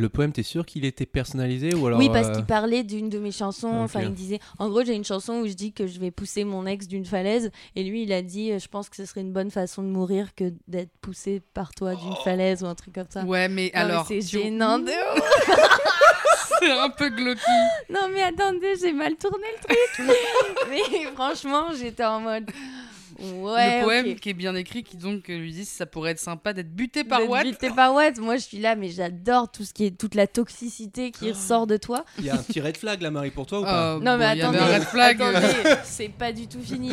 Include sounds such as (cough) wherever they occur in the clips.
Le poème, t'es sûr qu'il était personnalisé ou alors oui, parce euh, qu'il parlait d'une de mes chansons. Enfin, il disait. En gros, j'ai une chanson où je dis que je vais pousser mon ex d'une falaise. Et lui, il a dit euh, Je pense que ce serait une bonne façon de mourir que d'être poussé par toi d'une falaise ou un truc comme ça. Ouais, mais Non, alors. c'est tu- gênant de (laughs) C'est un peu glauque. Non, mais attendez, j'ai mal tourné le truc. (laughs) mais franchement, j'étais en mode. Ouais. le poème qui est bien écrit qui donc euh, lui dit ça pourrait être sympa d'être buté par D'être Watt. buté par Watt. Moi, je suis là, mais j'adore tout ce qui est toute la toxicité qui ressort de toi. Il y a un petit red flag là, Marie, pour toi ou pas? Euh, Non, mais bon, attendez, un red flag. attendez, c'est pas du tout fini.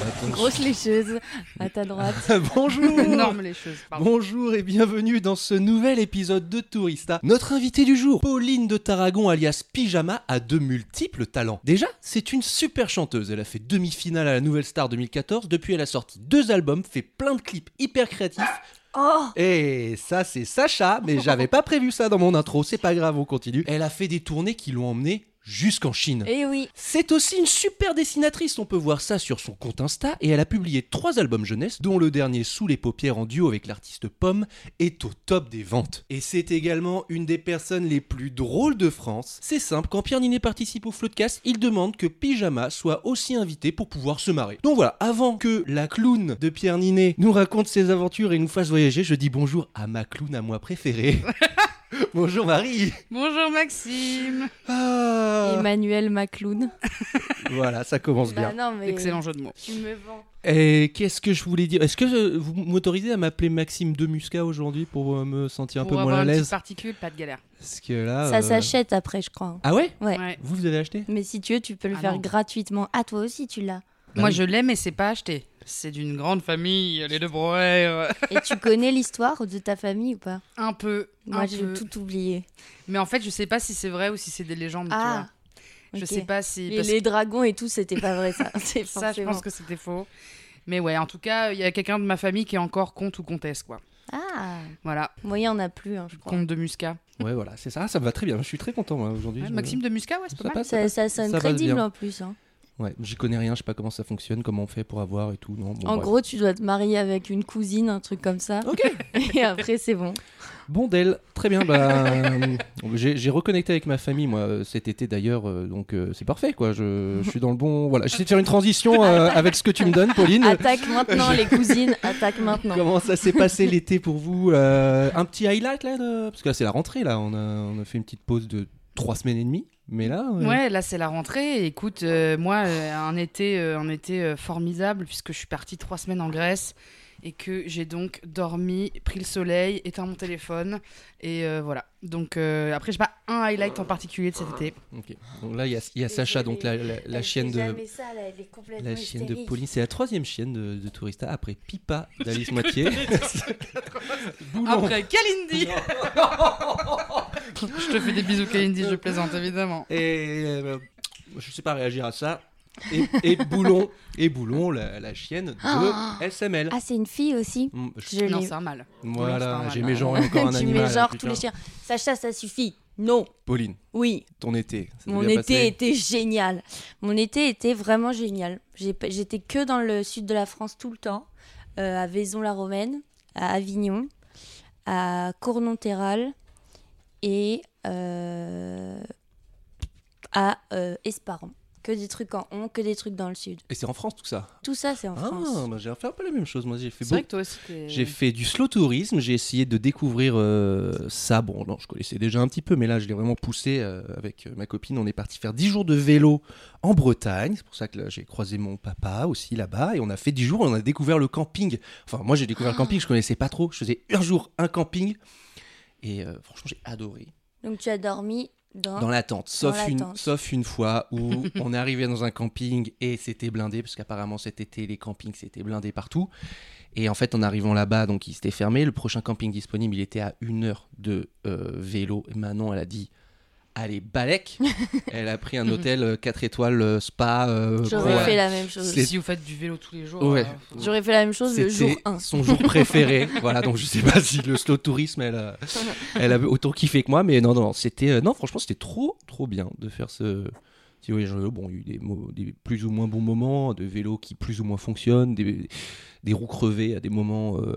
Attention. Grosse lécheuse à ta droite. (laughs) Bonjour Énorme choses. pardon. Bonjour et bienvenue dans ce nouvel épisode de Tourista. Notre invitée du jour, Pauline de Tarragon alias Pyjama, a de multiples talents. Déjà, c'est une super chanteuse. Elle a fait demi-finale à la Nouvelle Star 2014. Depuis, elle a sorti deux albums, fait plein de clips hyper créatifs. Oh Et ça, c'est Sacha, mais j'avais pas prévu ça dans mon intro. C'est pas grave, on continue. Elle a fait des tournées qui l'ont emmenée jusqu'en Chine. Et oui. C'est aussi une super dessinatrice, on peut voir ça sur son compte Insta, et elle a publié trois albums jeunesse, dont le dernier Sous les paupières en duo avec l'artiste Pomme est au top des ventes. Et c'est également une des personnes les plus drôles de France. C'est simple, quand Pierre Ninet participe au Floodcast, il demande que Pyjama soit aussi invité pour pouvoir se marrer. Donc voilà, avant que la clown de Pierre Ninet nous raconte ses aventures et nous fasse voyager, je dis bonjour à ma clown à moi préférée. (laughs) (laughs) bonjour Marie Bonjour Maxime. Ah, Emmanuel Macloun. (laughs) Voilà, ça commence bien. Bah non, mais Excellent jeu de mots. Tu me vends. Et qu'est-ce que je voulais dire? Est-ce que euh, vous m'autorisez à m'appeler Maxime de Muscat aujourd'hui pour euh, me sentir un Pour peu avoir moins à l'aise? particule, pas de galère. Parce que là. Ça euh, s'achète après, je crois. Ah ouais? Ouais. Ouais. Vous, vous avez acheté? Mais si tu veux, tu peux le Ah faire non. gratuitement. Ah, toi aussi, tu l'as. Bah Moi je l'aime mais c'est pas acheté. C'est d'une grande famille, les deux. Et tu connais l'histoire de ta famille ou pas? Un peu. Moi, un j'ai peu. tout oublié. Mais en fait, je sais pas si c'est vrai ou si c'est des légendes. tu Ah vois. Je sais pas si. Parce les dragons et tout, c'était pas vrai, ça. (laughs) C'est Ça, je pense que c'était faux. Mais ouais, en tout cas, il y a quelqu'un de ma famille qui est encore comte ou comtesse, quoi. Ah Voilà, Moi, il y en a plus, hein, je crois. comte de Muscat. Ouais, voilà, c'est ça. Ça me va très bien. Je suis très content moi, aujourd'hui. Ouais, Je- Maxime de Muscat, ouais, c'est Ça pas mal. passe. Ça, ça sonne crédible en plus. hein. Ouais, j'y connais rien. Je sais pas comment ça fonctionne, comment on fait pour avoir et tout. Non, bon, en bref. gros, tu dois te marier avec une cousine, un truc comme ça. Ok. (laughs) Et après, c'est bon. Bon d'elle, très bien. Bah, euh, j'ai reconnecté avec ma famille moi euh, cet été d'ailleurs, euh, donc euh, c'est parfait quoi. Je, je suis dans le bon. Voilà, j'essaie de faire une transition euh, (laughs) avec ce que tu me donnes, Pauline. Attaque maintenant, les cousines. Attaque maintenant. Comment ça s'est passé l'été pour vous Un petit highlight là de- Parce que là c'est la rentrée là, on a, on a fait une petite pause de trois semaines et demie, mais là... euh, Ouais, là c'est la rentrée. Écoute, euh, moi, euh, un été, euh, un été euh, formidable puisque je suis partie trois semaines en Grèce et que j'ai donc dormi, pris le soleil, éteint mon téléphone et euh, voilà. Donc euh, après, j'ai pas un highlight en particulier de cet été. ok. Donc là il y a, il y a Sacha, donc la, la- la chienne de... La chienne de Pauline, c'est la troisième chienne de, de Tourista après Pipa (laughs) d'Alice Moitié. (laughs) Après, Kalindi (laughs) Je te fais des bisous, Kalindi, je plaisante évidemment. Et euh, je sais pas réagir à ça. Et, et Boulon, et Boulon, la, la chienne de Ah. SML. Ah, c'est une fille aussi Mm, je- Je Non, l'ai- c'est un mâle. Voilà, j'ai mal. mes genres et encore un (laughs) tu animal. mets genre putain. tous les chiens. Sacha, ça suffit. Non. Pauline, Oui. ton été. ça s'est Mon bien été passé était génial. Mon été était vraiment génial. J'ai pas- J'étais que dans le sud de la France tout le temps, euh, à Vaison-la-Romaine, à Avignon, à Cournon-Terral et euh, à euh, Esparan. Que des trucs en on, que des trucs dans le sud. Et c'est en France tout ça Tout ça, c'est en France. Ah, bah, j'ai fait un peu la même chose. Moi, j'ai fait C'est vrai que toi aussi, J'ai fait du slow tourisme, j'ai essayé de découvrir euh, ça. Bon, non, je connaissais déjà un petit peu, mais là, je l'ai vraiment poussé euh, avec euh, ma copine. On est parti faire 10 jours de vélo en Bretagne. C'est pour ça que j'ai croisé mon papa aussi là-bas. Et on a fait 10 jours et on a découvert le camping. Enfin, moi, j'ai découvert le camping, je connaissais pas trop. Je faisais un jour un camping. Et euh, franchement, j'ai adoré. Donc tu as dormi dans. Dans la tente, sauf, la une, tente. sauf une fois où (laughs) on est arrivé dans un camping et c'était blindé, parce qu'apparemment cet été, les campings, c'était blindé partout. Et en fait, en arrivant là-bas, donc il s'était fermé. Le prochain camping disponible, il était à une heure de euh, vélo. Et Manon, elle a dit Allez, Balek (laughs) Elle a pris un hôtel 4 étoiles, euh, spa. euh, J'aurais fait la même chose. Si vous faites du vélo tous les jours. Ouais. euh, faut- J'aurais fait la même chose le jour 1. son jour préféré. (laughs) voilà, donc je sais pas si le slow tourisme, elle a, elle avait autant kiffé que moi, mais non, non, c'était, euh, non, franchement, c'était trop, trop bien de faire ce. vélo. Bon, il y a eu des, plus ou moins bons moments, de vélos qui plus ou moins fonctionnent, des, des roues crevées à des moments euh,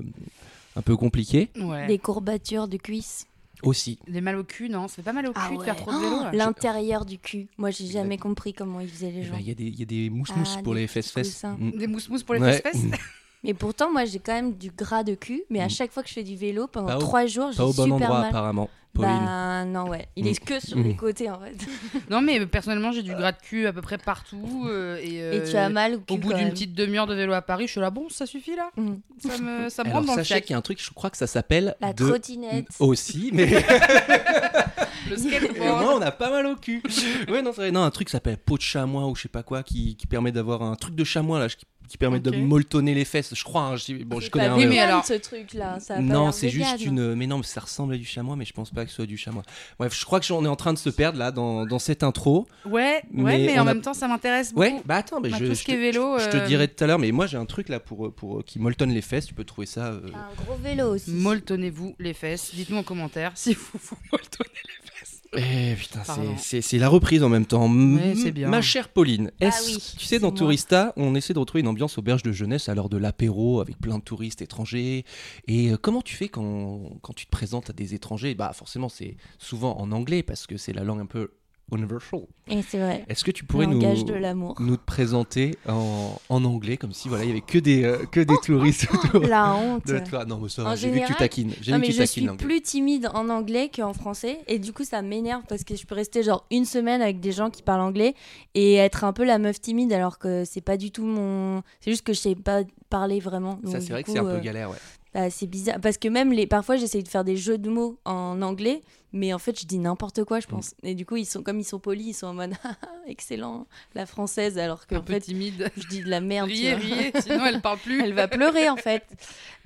un peu compliqués Ouais. Des courbatures de cuisses. Aussi. Les mal au cul, non Ça fait pas mal au cul Ah de ouais. faire trop de vélo Oh, L'intérieur du cul. Moi, j'ai jamais compris comment ils faisaient les Eh gens. ben, Il y, a des- il y a des mousse-mousse Ah, pour les fesses-fesses. Mm. Des mousse-mousse pour les Ouais. (laughs) Mais pourtant, moi, j'ai quand même du gras de cul. Mais à Mm. chaque fois que je fais du vélo, pendant trois jours, j'ai Pas au bon super endroit, mal. apparemment. Pauline. Bah non, ouais. Il est que sur Mm. les côtés, en fait. (laughs) Non, mais euh, personnellement, j'ai du gras de cul à peu près partout. euh, et, Et euh, tu as mal au cul Au bout quand d'une même. petite demi-heure de vélo à Paris, je suis là, bon, ça suffit là Mm. Ça me, ça me Alors, rentre dans le sachez fiac. qu'il y a un truc, je crois que ça s'appelle. La de- trottinette. Aussi, mais. (laughs) Le Et skateboard. (laughs) moi, on a pas mal au cul. ouais, non, c'est vrai. Non, un truc qui s'appelle peau de chamois ou je sais pas quoi, qui, qui permet d'avoir un truc de chamois là, qui, qui permet Ok. de molletonner les fesses. Je crois. hein, je, bon, je connais pas un mais alors- ce truc-là. Non, c'est juste une. Mais non, mais ça ressemble à du chamois, mais je pense pas que ce soit du chamois. Bref, je crois que j'en est en train de se perdre là dans, dans cette intro. Ouais, ouais, Mais mais, on en a- même temps, ça m'intéresse beaucoup. Ouais, bah attends, mais Bah, je, je ce qui est te- vélo. je te euh, dirai tout à l'heure. Mais moi, j'ai un truc là pour, pour qui molletonne les fesses. Tu peux trouver ça. euh, Un gros vélo aussi. Molletonnez-vous les fesses. Dites-nous en commentaire si vous vous molletonnez les fesses. Eh putain, c'est- la reprise en même temps. Ouais, c'est bien. Ma chère Pauline, Ah est-ce- oui, tu sais, dans moi. Tourista, on essaie de retrouver une ambiance auberge de jeunesse à l'heure de l'apéro avec plein de touristes étrangers. Et euh, comment tu fais quand, quand tu te présentes à des étrangers? Bah forcément, c'est souvent en anglais parce que c'est la langue un peu universal. Et c'est vrai. Est-ce que tu pourrais nous, de nous te présenter en, en anglais comme si voilà il y avait que des euh, que des touristes autour La honte. de toi Non, mais ça, j'ai vu que tu taquines. J'ai vu que tu je taquines suis plus timide en anglais qu'en français. Et du coup, ça m'énerve parce que je peux rester genre une semaine avec des gens qui parlent anglais et être un peu la meuf timide alors que c'est pas du tout mon. C'est juste que je sais pas parler vraiment. Ça, c'est vrai que c'est un euh, peu galère, ouais. Bah, c'est bizarre. Parce que même les... parfois, j'essaye de faire des jeux de mots en anglais. Mais en fait, je dis n'importe quoi, je pense. Mm. Et du coup, ils sont comme ils sont polis, ils sont en mode (laughs) Ah, excellent, la française, alors Un qu'en peu fait, timide. je dis de la merde. Riez, riez, sinon elle parle plus. Elle va pleurer en fait.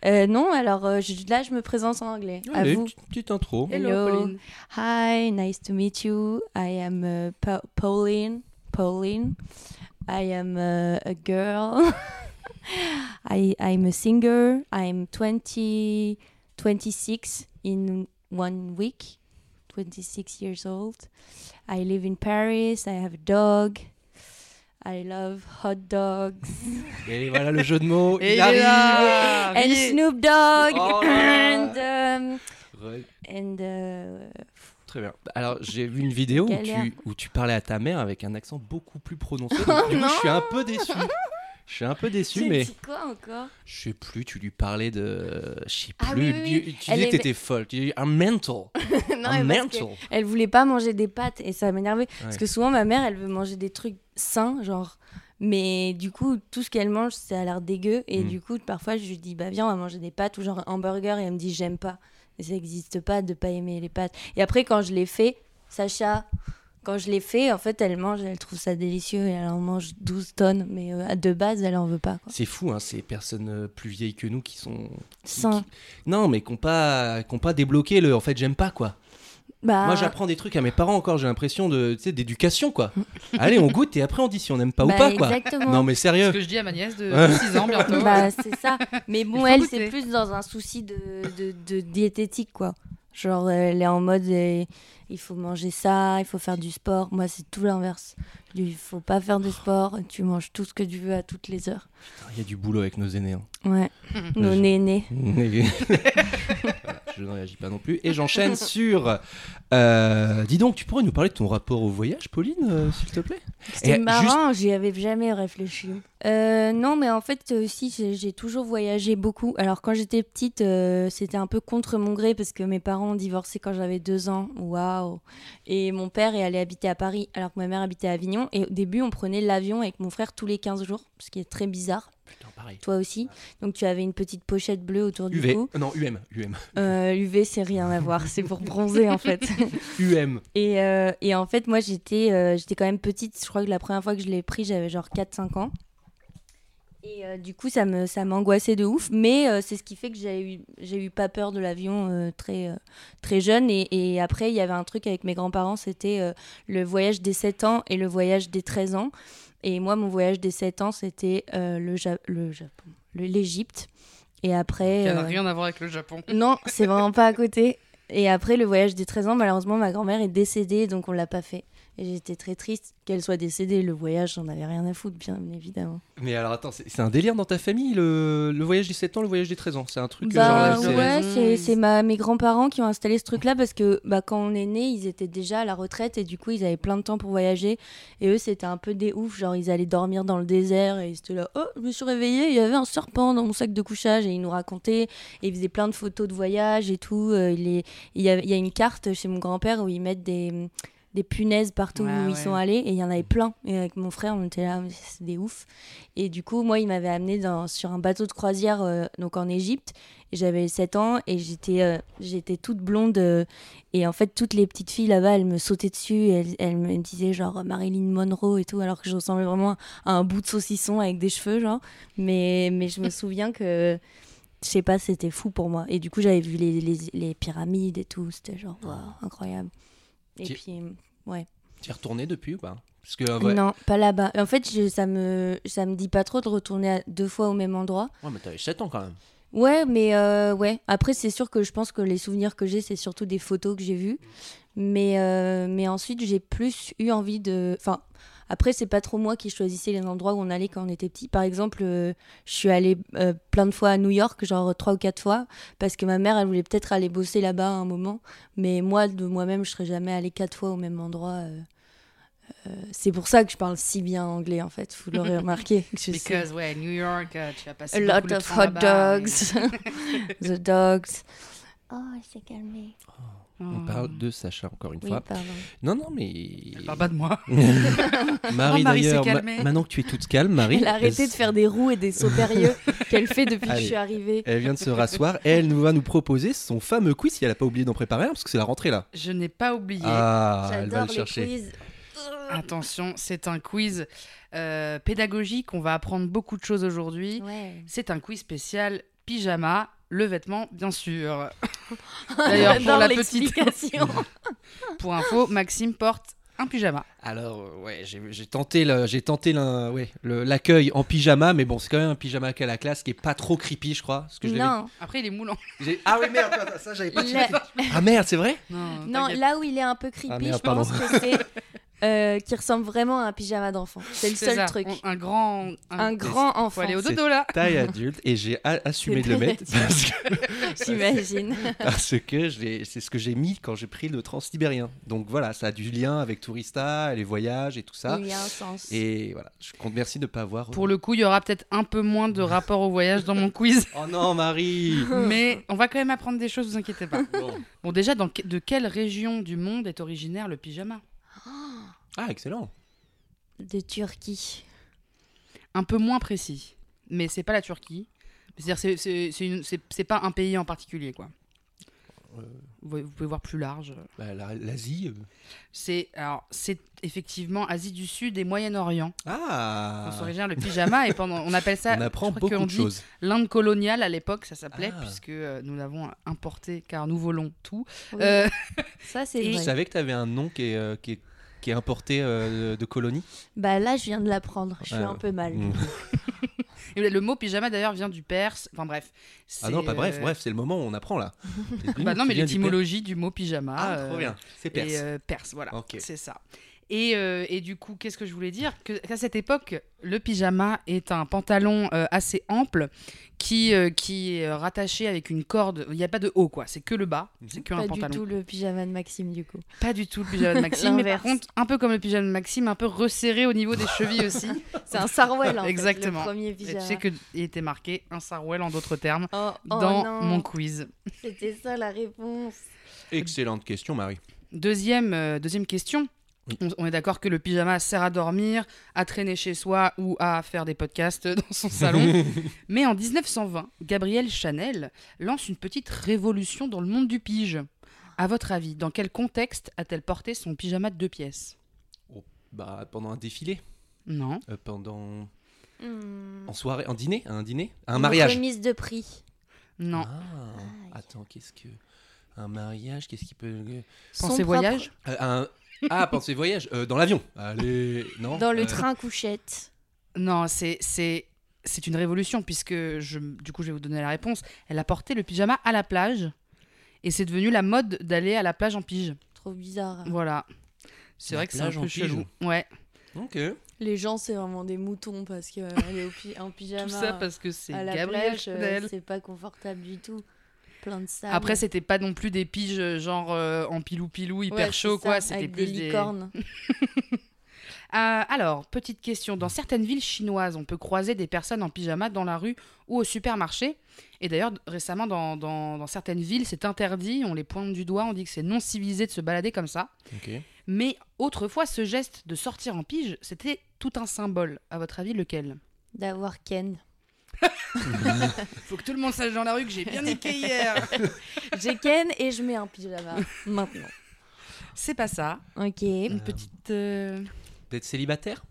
Euh, non, alors euh, je- là, je me présente en anglais. À Allez, vous. petite- petite intro. Hello, Hello. Pauline. Hi, nice to meet you. I am uh, Pa- Pauline. Pauline. I am uh, a girl. (laughs) I I'm a singer. I'm 20, 26 in one week. 26 years old. I live in Paris. I have a dog. I love hot dogs. Et voilà le jeu de mots. Et il arrive. là. and Riez. Snoop Dogg. Oh and um, Ouais, and uh, Très bien. Alors, j'ai vu une vidéo où tu, où tu parlais à ta mère avec un accent beaucoup plus prononcé. (laughs) Oh du coup, je suis un peu déçu. Je suis un peu déçu, mais dit quoi encore? je sais plus. Tu lui parlais de. Je sais Ah plus. oui, oui, Tu-. Tu disais que t'étais folle. Tu dis un mental. (laughs) Non, un mental. elle voulait pas manger des pâtes et ça m'énervait parce que souvent ma mère elle veut manger des trucs sains genre mais du coup tout ce qu'elle mange ça a l'air dégueu et Mm. du coup parfois je lui dis bah viens on va manger des pâtes ou genre un hamburger et elle me dit j'aime pas et ça n'existe pas de pas aimer les pâtes et après quand je l'ai fait Sacha quand je l'ai fait en fait elle mange elle trouve ça délicieux et elle en mange 12 tonnes mais euh, de base elle en veut pas. C'est fou, hein, ces personnes euh, plus vieilles que nous qui sont. qui- Sain. qui- Non, mais qui n'ont pas, ont pas débloqué le. En fait, j'aime pas quoi. Bah, Moi, j'apprends des trucs à mes parents encore. J'ai l'impression de, tu sais, d'éducation quoi. (laughs) Allez, on goûte et après on dit si on n'aime pas bah, ou pas quoi. exactement. Non, mais Ce sérieux. que je dis à ma nièce de Ouais. 6 ans bientôt. Bah, c'est ça. Mais bon, elle, goûter. c'est plus dans un souci de, de, de diététique, quoi. Genre, elle est en mode, euh, il faut manger ça, il faut faire du sport. Moi, c'est tout l'inverse. Il faut pas faire de sport, tu manges tout ce que tu veux à toutes les heures. Il y a du boulot avec nos aînés. hein. Ouais, (laughs) nos nénés. (laughs) Voilà, je ne réagis pas non plus. Et j'enchaîne (laughs) sur. euh, dis donc, tu pourrais nous parler de ton rapport au voyage, Pauline, euh, s'il te plaît? C'était Et marrant, j'y avais jamais réfléchi. Euh, non, mais en fait, si, j'ai toujours voyagé beaucoup. Alors, quand j'étais petite, c'était un peu contre mon gré parce que mes parents ont divorcé quand j'avais deux ans. Waouh! Et mon père est allé habiter à Paris alors que ma mère habitait à Avignon. Et au début, on prenait l'avion avec mon frère tous les 15 jours, ce qui est très bizarre. Putain, pareil. Toi aussi. Donc, tu avais une petite pochette bleue autour du UV. cou. Euh, Non, UM. UM. Euh, UV, c'est rien à voir. C'est pour bronzer, en fait. (laughs) UM. Et, euh, et en fait, moi, j'étais euh, j'étais quand même petite. Je crois que la première fois que je l'ai pris, j'avais genre 4-5 ans. Et euh, du coup, ça me ça m'angoissait de ouf. Mais euh, c'est ce qui fait que j'ai eu, j'ai eu pas peur de l'avion euh, très, très jeune. Et, et après, il y avait un truc avec mes grands-parents c'était le voyage des 7 ans et le voyage des 13 ans. Et moi, mon voyage des 7 ans, c'était le, Ja- le Japon, l'Égypte. Et après. Ça n'a rien à voir avec le Japon. non, c'est vraiment (laughs) pas à côté. Et après, le voyage des 13 ans, malheureusement, ma grand-mère est décédée, donc on l'a pas fait. Et j'étais très triste qu'elle soit décédée. Le voyage, j'en avais rien à foutre, bien évidemment. Mais alors attends, c'est c'est un délire dans ta famille, le, le voyage des 7 ans, le voyage des 13 ans? C'est un truc. Bah genre, c'est- ouais, raison, c'est ils- c'est ma, mes grands-parents qui ont installé ce truc-là parce que bah, quand on est né, ils étaient déjà à la retraite et du coup, ils avaient plein de temps pour voyager. Et eux, c'était un peu des ouf. Genre, ils allaient dormir dans le désert et ils étaient là. Oh, je me suis réveillée, il y avait un serpent dans mon sac de couchage et ils nous racontaient. Et ils faisaient plein de photos de voyage et tout. Euh, il, est- il y a, il y a une carte chez mon grand-père où ils mettent des, des punaises partout Ouais, où ils sont allés et il y en avait plein. Et avec mon frère, on était là, c'est des ouf. Et du coup, moi, il m'avait amené dans, sur un bateau de croisière euh, donc en Égypte. J'avais 7 ans et j'étais euh, j'étais toute blonde. euh, et en fait, toutes les petites filles là-bas, elles me sautaient dessus. Et elles, elles me disaient genre Marilyn Monroe et tout, alors que je ressemblais vraiment à un bout de saucisson avec des cheveux, genre. Mais, mais je me (laughs) souviens que, je sais pas, c'était fou pour moi. Et du coup, j'avais vu les, les, les pyramides et tout. C'était genre, incroyable. Et puis, ouais. Tu es retourné depuis ou pas? Parce que ouais. Non, pas là-bas. En fait, je- ça me ça me dit pas trop de retourner à- deux fois au même endroit. Ouais, mais t'avais 7 ans quand même. Ouais, mais euh, ouais. Après, c'est sûr que je pense que les souvenirs que j'ai, c'est surtout des photos que j'ai vues. Mais euh, mais ensuite, j'ai plus eu envie de. Enfin, après, c'est pas trop moi qui choisissais les endroits où on allait quand on était petit. Par exemple, euh, je suis allée euh, plein de fois à New York, genre trois ou quatre fois, parce que ma mère, elle voulait peut-être aller bosser là-bas à un moment. Mais moi, de moi-même, je serais jamais allée quatre fois au même endroit. euh. Euh, c'est pour ça que je parle si bien anglais, en fait. Vous l'aurez (laughs) remarqué. Because, ouais, New York, euh, tu as passé A beaucoup lot de of hot dogs. (laughs) The dogs. Oh, elle s'est calmée. On Oh. parle de Sacha encore une Oui, fois. pardon. Non, non, mais. Elle parle pas de moi. (laughs) Marie Oh, Marie s'est d'ailleurs, ma- maintenant que tu es toute calme, Marie. Elle a arrêté de faire des roues et des sauts périlleux (laughs) qu'elle fait depuis que je suis arrivée. Elle vient de se rasseoir et elle nous va nous proposer son fameux quiz si elle a pas oublié d'en préparer un parce que c'est la rentrée là. Je n'ai pas oublié. Ah, elle va le les chercher. quiz. Attention, c'est un quiz euh, pédagogique. On va apprendre beaucoup de choses aujourd'hui. Ouais. C'est un quiz spécial pyjama, le vêtement, bien sûr. (laughs) D'ailleurs, pour la petite (laughs) pour info, Maxime porte un pyjama. Alors euh, ouais, j'ai tenté le- j'ai tenté l'un- ouais, le- l'accueil en pyjama mais bon, c'est quand même un pyjama qu'à la classe qui est pas trop creepy, je crois, parce que je non, Après, il est moulant. j'ai- Ah oui merde, (laughs) ça, j'avais pas est- Ah merde, c'est vrai Non, non, là où il est un peu creepy, Ah, merde, je pense que c'est euh, qui ressemble vraiment à un pyjama d'enfant. C'est le seul ça, truc. on- Un grand. Un grand Faut enfant, aller au dodo là. Taille adulte et j'ai a- assumé de le mettre parce que, j'imagine. (laughs) parce que c'est ce que j'ai mis quand j'ai pris le transsibérien. Donc voilà, ça a du lien avec Tourista, les voyages et tout ça. Il y a un sens. Et voilà, je compte merci de ne pas avoir. Pour le coup, il y aura peut-être un peu moins de rapport au voyage dans mon quiz. (laughs) Oh non, Marie (laughs) Mais on va quand même apprendre des choses, vous inquiétez pas. Bon. Bon, déjà, dans de quelle région du monde est originaire le pyjama? Ah, excellent. De Turquie. Un peu moins précis. Mais c'est pas la Turquie. C'est-à-dire, c'est- c'est c'est une- c'est- c'est pas un pays en particulier, quoi. Euh. Vous, pouvez- vous pouvez voir plus large. Bah, la- L'Asie. euh. C'est alors c'est effectivement Asie du Sud et Moyen-Orient. Ah On s'origine le pyjama et pendant on appelle ça (laughs) On apprend je beaucoup de choses. l'Inde coloniale à l'époque ça s'appelait Ah. puisque euh, nous l'avons importé car nous volons tout. Oui, Euh, ça c'est (laughs) Tu vrai. savais que tu avais un nom qui est, euh, qui est, qui est importé euh, de, colonie Bah là, je viens de l'apprendre. Je suis un peu mal. Mm. (laughs) et le mot pyjama d'ailleurs vient du perse. Enfin bref. Ah non, pas bref, euh, bref, c'est le moment où on apprend là. (laughs) Bah non mais du l'étymologie du mot pyjama. Ah, trop euh, bien. C'est perse. Et euh, perse, voilà. Ok. C'est ça. Et, euh, et du coup, qu'est-ce que je voulais dire que, Qu'à cette époque, le pyjama est un pantalon euh, assez ample qui, euh, qui est rattaché avec une corde. Il n'y a pas de haut, quoi. C'est que le bas. C'est que un Pas pantalon. du tout le pyjama de Maxime, du coup. Pas du tout le pyjama de Maxime. mais par contre, un peu comme le pyjama de Maxime, un peu resserré au niveau des chevilles aussi. (laughs) C'est un Sarwell, en fait, Exactement. le premier Et tu pyjama. sais qu'il était marqué un sarouel en d'autres termes Oh, oh dans non, mon quiz. C'était ça la réponse. Excellente question, Marie. Deuxième, euh, deuxième question. Oui. On, est d'accord que le pyjama sert à dormir, à traîner chez soi ou à faire des podcasts (laughs) dans son salon. (laughs) Mais en 1920, Gabrielle Chanel lance une petite révolution dans le monde du pige. À votre avis, dans quel contexte a-t-elle porté son pyjama de deux pièces Bah, pendant un défilé, Non. euh, pendant Hmm. en soirée, en dîner, un dîner, un Une mariage. remise de prix. Non. Ah, attends, qu'est-ce que un mariage, qu'est-ce qui peut Son Pensez propre- voyage? Euh, un... Ah, pensez voyage euh, dans l'avion. Allez, non. Dans le Euh, train couchette. Non, c'est c'est c'est une révolution puisque je du coup je vais vous donner la réponse. Elle a porté le pyjama à la plage et c'est devenu la mode d'aller à la plage en pige. Trop bizarre. Voilà. C'est La vrai que c'est un peu chelou. Ouais. Ok. Les gens, c'est vraiment des moutons parce que aller au pi- en pyjama Tout ça parce que c'est à la Gabriel plage, euh, c'est pas confortable du tout. Plein de sable. Après, c'était pas non plus des piges euh, genre euh, en pilou-pilou hyper Ouais, chaud, ça, quoi. C'était plus des des. licornes. (laughs) Euh, alors, petite question. Dans certaines villes chinoises, on peut croiser des personnes en pyjama dans la rue ou au supermarché? Et d'ailleurs, récemment, dans, dans- dans certaines villes, c'est interdit. On les pointe du doigt. On dit que c'est non civilisé de se balader comme ça. Mais autrefois, ce geste de sortir en pige, c'était tout un symbole. À votre avis, lequel? D'avoir Ken. Faut que tout le monde sache dans la rue que j'ai bien niqué hier. (laughs) J'ai Ken et je mets un pyjama maintenant. c'est pas ça. Ok. Une petite. euh, D'être célibataire?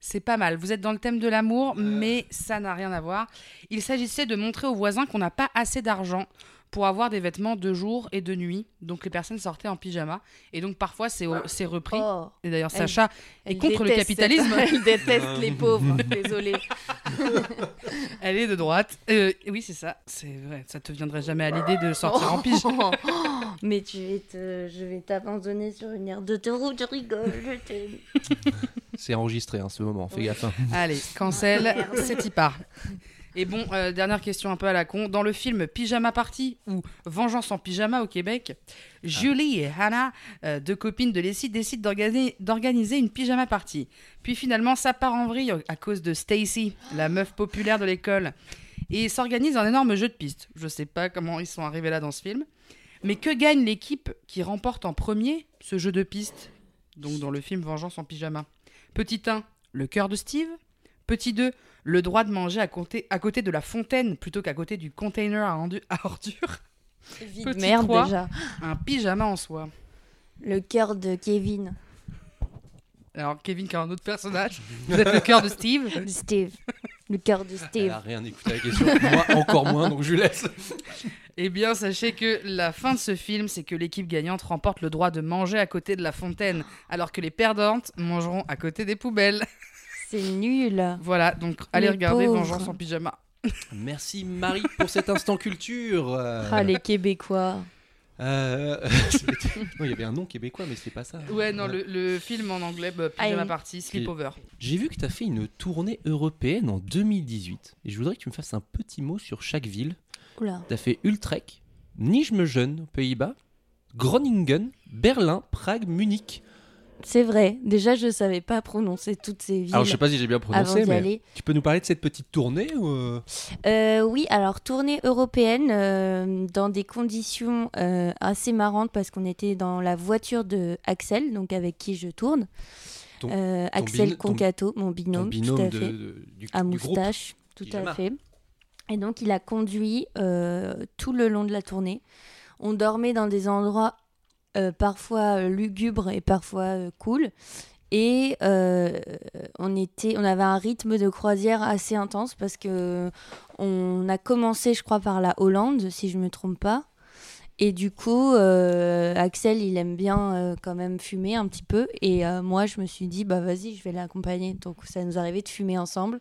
C'est pas mal. Vous êtes dans le thème de l'amour, mais ça n'a rien à voir. Il s'agissait de montrer aux voisins qu'on n'a pas assez d'argent pour avoir des vêtements de jour et de nuit. Donc les personnes sortaient en pyjama. Et donc parfois c'est c'est repris. Oh, Et d'ailleurs Elle- Sacha est elle contre le capitalisme. cette- (laughs) Elle déteste les pauvres. (laughs) Désolée. (laughs) Elle est de droite. Euh, oui c'est ça. C'est vrai. Ça te viendrait jamais à l'idée de sortir en pige. Oh, Mais tu vais te, je vais t'abandonner sur une aire d'autoroute. Je rigole. Je t'aime. C'est enregistré, hein, ce moment. Fais gaffe. hein. Allez, cancel, c'est y part. Et bon, euh, dernière question un peu à la con. Dans le film Pyjama Party ou Vengeance en pyjama au Québec, Julie et Hannah, euh, deux copines de Leslie, décident d'organiser- d'organiser une pyjama party. Puis finalement, ça part en vrille à cause de Stacy, la meuf populaire de l'école. Et s'organise un énorme jeu de piste. Je sais pas comment ils sont arrivés là dans ce film. Mais que gagne l'équipe qui remporte en premier ce jeu de piste Donc dans le film Vengeance en pyjama? Petit 1, le cœur de Steve. Petit 2, le droit de manger à côté, à côté de la fontaine plutôt qu'à côté du container à, rendu- à ordures. Vie de merde déjà. Un pyjama en soi. Le cœur de Kevin. Alors Kevin qui est un autre personnage. Vous êtes le cœur de Steve. (laughs) Steve. Le cœur de Elle Steve. a rien écouté à la question. Moi, encore moins, donc je lui laisse. Eh bien, sachez que la fin de ce film, c'est que l'équipe gagnante remporte le droit de manger à côté de la fontaine, alors que les perdantes mangeront à côté des poubelles. C'est nul. Voilà, donc allez Les regarder pauvres. Vengeance en pyjama. (laughs) Merci Marie pour cet instant culture. Euh, Ah, les Québécois. euh, (laughs) non, il y avait un nom québécois, mais c'était pas ça. Ouais, non, le, le film en anglais, bah, Pyjama Aïe. Party, Sleepover. J'ai vu que tu as fait une tournée européenne en 2018 et je voudrais que tu me fasses un petit mot sur chaque ville. Oula. Tu as fait Utrecht, Nijmegen aux Pays-Bas, Groningen, Berlin, Prague, Munich. C'est vrai. Déjà, je savais pas prononcer toutes ces villes Alors je sais pas si j'ai bien prononcé, mais tu peux nous parler de cette petite tournée ou euh, Euh, oui, alors tournée européenne euh, dans des conditions euh, assez marrantes parce qu'on était dans la voiture de Axel, donc avec qui je tourne. Ton- ton Axel ton- Concato, mon binôme, binôme tout à de- fait, de- du, à groupe moustache, tout Pyjama. à fait. Et donc il a conduit tout le long de la tournée. On dormait dans des endroits parfois euh, lugubres et parfois euh, cool. Et euh, on, était, on avait un rythme de croisière assez intense parce que on a commencé, je crois, par la Hollande, si je me trompe pas. Et du coup, euh, Axel, il aime bien euh, quand même fumer un petit peu. Et euh, moi, je me suis dit, bah vas-y, je vais l'accompagner. Donc ça nous arrivait de fumer ensemble.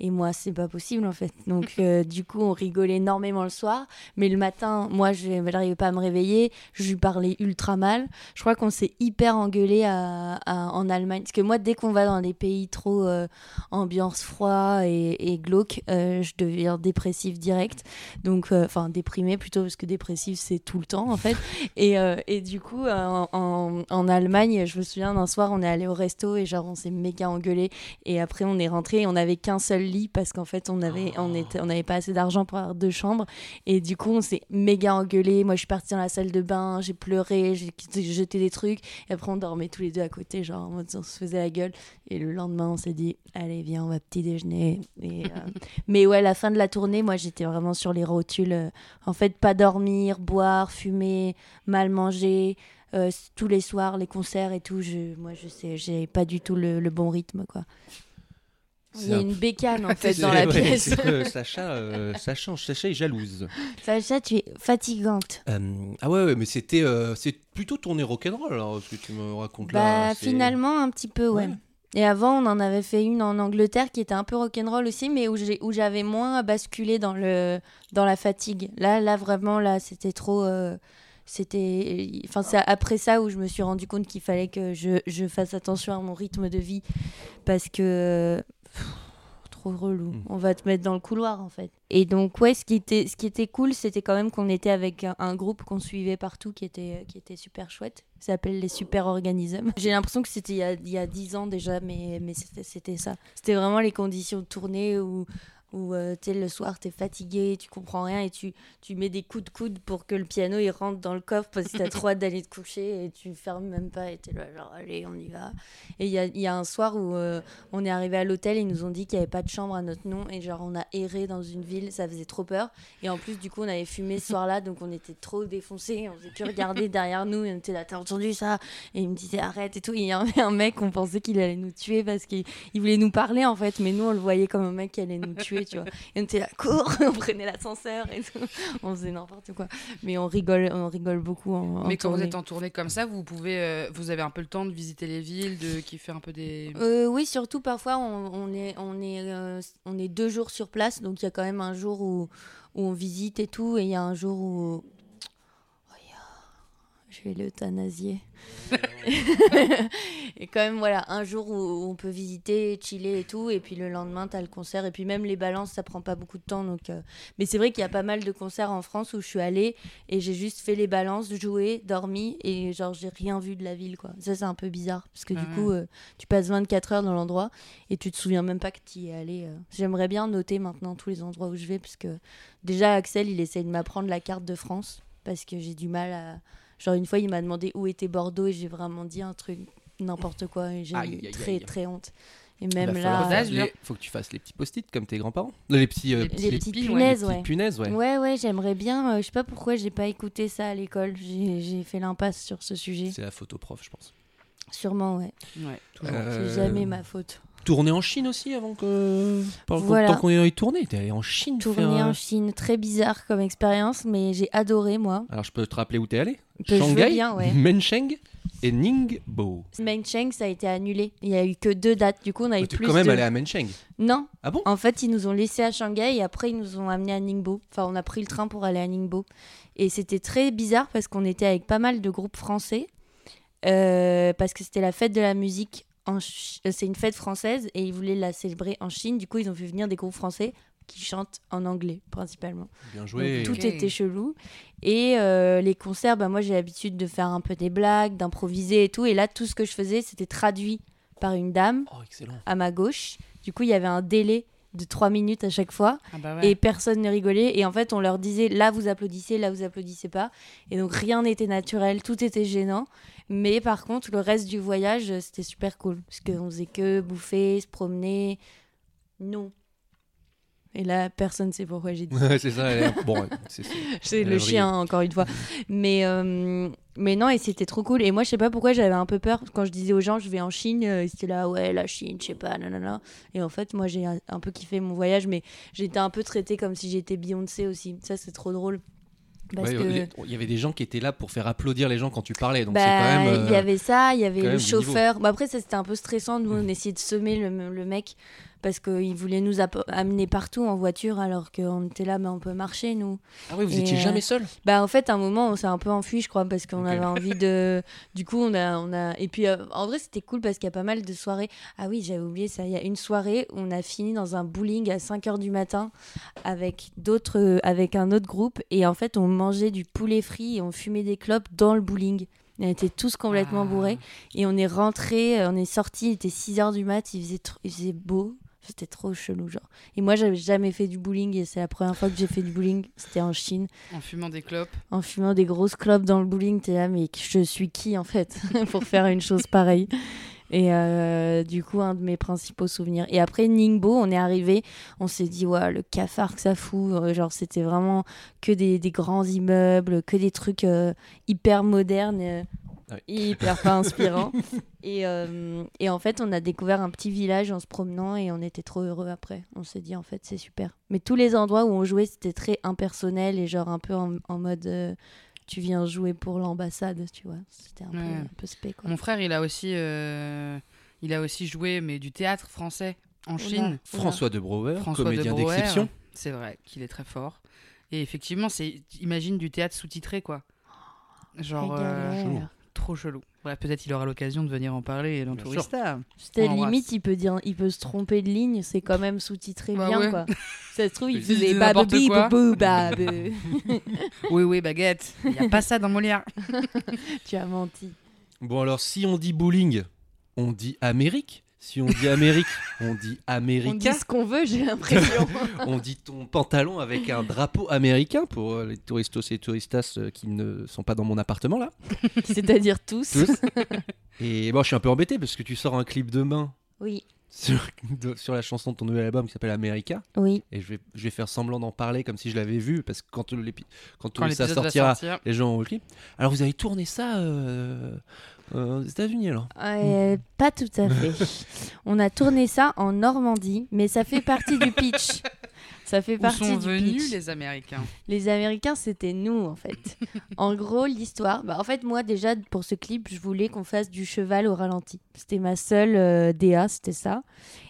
Et moi, c'est pas possible en fait. Donc, euh, (laughs) du coup, on rigolait énormément le soir. Mais le matin, moi, je n'arrivais pas à me réveiller. Je lui parlais ultra mal. Je crois qu'on s'est hyper engueulé à, à- en Allemagne. Parce que moi, dès qu'on va dans des pays trop euh, ambiance froid et, et glauque, euh, je deviens dépressif direct. Donc, enfin, déprimé plutôt, parce que dépressif, c'est tout le temps en fait. (laughs) Et, et du coup, en, en- en Allemagne, je me souviens d'un soir, on est allé au resto et genre, on s'est méga engueulé. Et après, on est rentré et on n'avait qu'un seul lit parce qu'en fait, on avait, on était, on n'avait pas assez d'argent pour avoir deux chambres. Et du coup, on s'est méga engueulé. Moi, je suis partie dans la salle de bain, j'ai pleuré, j'ai jeté des trucs. Et après, on dormait tous les deux à côté, genre, on se faisait la gueule. Et le lendemain, on s'est dit, allez, viens, on va petit déjeuner. Et, euh, (laughs) Mais ouais, la fin de la tournée, moi, j'étais vraiment sur les rotules. euh, En fait, pas dormir, boire, fumer, mal manger. euh, tous les soirs, les concerts et tout, je, moi je sais, j'ai pas du tout le, le bon rythme quoi. Il y a un- une bécane en (laughs) fait dans la ouais, pièce. c'est que (laughs) Sacha, euh, ça change. Sacha est jalouse. Sacha, tu es fatigante. Euh, ah ouais, ouais, mais c'était euh, c'est plutôt tourné rock'n'roll alors ce que tu me racontes là. Bah finalement un petit peu ouais. Ouais. Et avant on en avait fait une en Angleterre qui était un peu rock'n'roll aussi, mais où j'ai où j'avais moins basculé dans le dans la fatigue. Là là vraiment là c'était trop. euh, c'était enfin c'est après ça où je me suis rendu compte qu'il fallait que je, je fasse attention à mon rythme de vie parce que trop relou. Mm. on va te mettre dans le couloir en fait. Et donc ouais ce qui était ce qui était cool c'était quand même qu'on était avec un, un groupe qu'on suivait partout qui était qui était super chouette. Ça s'appelle les super organismes (laughs) j'ai l'impression que c'était il y a 10 ans déjà mais mais c'était c'était ça. C'était vraiment les conditions de tournée où où euh, tu le soir t'es fatigué, tu comprends rien et tu, tu mets des coups de coude pour que le piano il rentre dans le coffre parce que t'as (laughs) trop hâte d'aller te coucher et tu fermes même pas et t'es là genre allez on y va. Et il y a, y a un soir où euh, on est arrivé à l'hôtel et ils nous ont dit qu'il n'y avait pas de chambre à notre nom et genre on a erré dans une ville, ça faisait trop peur. Et en plus du coup on avait fumé ce soir-là donc on était trop défoncés, on faisait que regarder (laughs) derrière nous et on était là t'as entendu ça? Et il me disait arrête et tout. Il y avait un mec on pensait qu'il allait nous tuer parce qu'il il voulait nous parler en fait. Mais nous on le voyait comme un mec qui allait nous tuer tu vois et on était là cours (laughs) on prenait l'ascenseur et tout on faisait n'importe quoi mais on rigole on rigole beaucoup en, en Mais quand vous êtes en tournée comme ça, vous pouvez, euh, vous avez un peu le temps de visiter les villes, de kiffer un peu des. Euh, oui, surtout parfois on, on est, on, est, euh, on est deux jours sur place, donc il y a quand même un jour où, où on visite et tout, et il y a un jour où. Je vais l'euthanasier. (laughs) et quand même, voilà, un jour où on peut visiter, chiller et tout, et puis le lendemain, t'as le concert, et puis même les balances, ça prend pas beaucoup de temps. Donc, euh, Mais c'est vrai qu'il y a pas mal de concerts en France où je suis allée, et j'ai juste fait les balances, joué, dormi, et genre, j'ai rien vu de la ville, quoi. Ça, c'est un peu bizarre, parce que Ah du ouais. coup, euh, tu passes 24 heures dans l'endroit, et tu te souviens même pas que tu y es allé. euh. J'aimerais bien noter maintenant tous les endroits où je vais, parce que déjà, Axel, il essaye de m'apprendre la carte de France, parce que j'ai du mal à. Genre, une fois, il m'a demandé où était Bordeaux, et j'ai vraiment dit un truc, n'importe quoi, et j'ai eu très, aïe. très honte. Et même là. faire Audace, les- là. faut que tu fasses les petits post-it comme tes grands-parents. Les petits, euh, Les Les petites punaises, ouais. punaises, ouais. Ouais, ouais, j'aimerais bien. euh, je sais pas pourquoi j'ai pas écouté ça à l'école. J'ai j'ai fait l'impasse sur ce sujet. C'est la photo prof, je pense. Sûrement, ouais. Ouais, toujours. Euh, C'est jamais ma faute. Tourner en Chine aussi avant que. Voilà. Tant qu'on est tournées, t'es allé en Chine Tourner faire, euh, en Chine, très bizarre comme expérience, mais j'ai adoré, moi. Alors je peux te rappeler où t'es allé? Shanghai, bien, ouais. Mencheng et Ningbo. Mencheng, ça a été annulé. Il y a eu que deux dates. Du coup, on a eu Tu plus quand même de... allé à Mencheng. Non, Ah bon? En fait, ils nous ont laissé à Shanghai et après, ils nous ont amenés à Ningbo. Enfin, on a pris le train pour aller à Ningbo. Et c'était très bizarre parce qu'on était avec pas mal de groupes français. euh, parce que c'était la fête de la musique. Euh, C'est une fête française et ils voulaient la célébrer en Chine. Du coup, ils ont fait venir des groupes français qui chantent en anglais, principalement. Bien joué. Donc, tout était chelou. Et euh, les concerts, bah, moi j'ai l'habitude de faire un peu des blagues, d'improviser et tout. Et là, tout ce que je faisais, c'était traduit par une dame Oh, à ma gauche. Du coup, il y avait un délai de trois minutes à chaque fois Ah bah ouais. et personne ne rigolait. Et en fait, on leur disait là vous applaudissez, là vous applaudissez pas. Et donc rien n'était naturel, tout était gênant. Mais par contre, le reste du voyage, euh, c'était super cool parce qu'on faisait que bouffer, se promener. Non. Et là, personne sait pourquoi j'ai dit c'est ça. elle est- Bon, c'est (laughs) le chien, encore une fois. Mais, euh, mais non, et c'était trop cool. Et moi, je sais pas pourquoi j'avais un peu peur quand je disais aux gens, je vais en Chine. euh, Ils étaient là, ouais, la Chine, je sais pas, nanana. Et en fait, moi, j'ai un, un peu kiffé mon voyage, mais j'étais un peu traitée comme si j'étais Beyoncé aussi. Ça, c'est trop drôle. Ouais, que. Il y avait des gens qui étaient là pour faire applaudir les gens quand tu parlais. Donc c'est Bah, quand même. il y euh, avait ça, il y avait le chauffeur. Bah, après, ça c'était un peu stressant. Nous, on essayait de semer le, le mec parce qu'ils voulaient nous amener partout en voiture alors qu'on était là, mais on peut marcher, nous. Ah oui, vous Et, étiez euh, jamais seul? Bah, en fait, à un moment, on s'est un peu enfui, je crois, parce qu'on avait envie (laughs) de. Du coup, on a. On a... Et puis, euh, en vrai, c'était cool parce qu'il y a pas mal de soirées. Ah oui, j'avais oublié ça. Il y a une soirée où on a fini dans un bowling à 5 h du matin avec d'autres. euh, avec un autre groupe. Et en fait, on mangeait du poulet frit et on fumait des clopes dans le bowling. On était tous complètement Ah. bourrés. Et on est rentré, on est sorti, il était 6 h du mat, il faisait, il faisait beau. C'était trop chelou, genre. Et moi, j'avais jamais fait du bowling et c'est la première fois que j'ai fait du bowling. C'était en Chine En fumant des clopes. en fumant des grosses clopes dans le bowling, t'es là, mais je suis qui en fait (laughs) pour faire une chose pareille? Et euh, du coup, un de mes principaux souvenirs. Et après Ningbo, on est arrivé, on s'est dit, ouais, le cafard que ça fout. Euh, Genre, c'était vraiment que des, des grands immeubles, que des trucs euh, hyper modernes. Ah oui. Hyper pas inspirants. (laughs) et, euh, et en fait, on a découvert un petit village en se promenant et on était trop heureux après. On s'est dit, en fait, c'est super. Mais tous les endroits où on jouait, c'était très impersonnel et genre un peu en, en mode euh, tu viens jouer pour l'ambassade, tu vois. C'était un, peu, un peu spé, quoi. Mon frère, il a aussi, euh, il a aussi joué, mais du théâtre français en Oula. Chine. François de Brouwer, François comédien de d'exception. C'est vrai qu'il est très fort. Et effectivement, c'est imagine du théâtre sous-titré quoi. Genre euh. Trop chelou. Ouais, peut-être il aura l'occasion de venir en parler dans Tourista. C'était limite, il peut, dire, il peut se tromper de ligne, c'est quand même sous-titré Bah bien, ouais. quoi. (laughs) Ça se trouve, il faisait bababi, boubou, babe. (laughs) (laughs) Oui oui, baguette. Il y a pas ça dans Molière. tu as menti. Bon, alors, si on dit bowling, on dit Amérique. Si on dit Amérique, on dit On Américain. dit ce qu'on veut, j'ai l'impression. (laughs) On dit ton pantalon avec un drapeau américain pour euh, les touristos et touristas euh, qui ne sont pas dans mon appartement là. (laughs) C'est-à-dire tous. Tous. Et bon, je suis un peu embêté parce que tu sors un clip demain Oui, sur, de- sur la chanson de ton nouvel album qui s'appelle America oui. et je vais, je vais faire semblant d'en parler comme si je l'avais vu parce que quand, quand, Quand ça sortira, sortir. les gens ont le clip. Alors vous avez tourné ça euh, euh, aux États-Unis alors Euh, pas tout à fait. (laughs) On a tourné ça en Normandie, mais ça fait partie du pitch. Ça fait Où partie sont du venus pitch. les Américains? Les Américains, c'était nous, en fait. (laughs) en gros, l'histoire. Bah, en fait, moi, déjà, pour ce clip, je voulais qu'on fasse du cheval au ralenti. C'était ma seule euh, DA, c'était ça.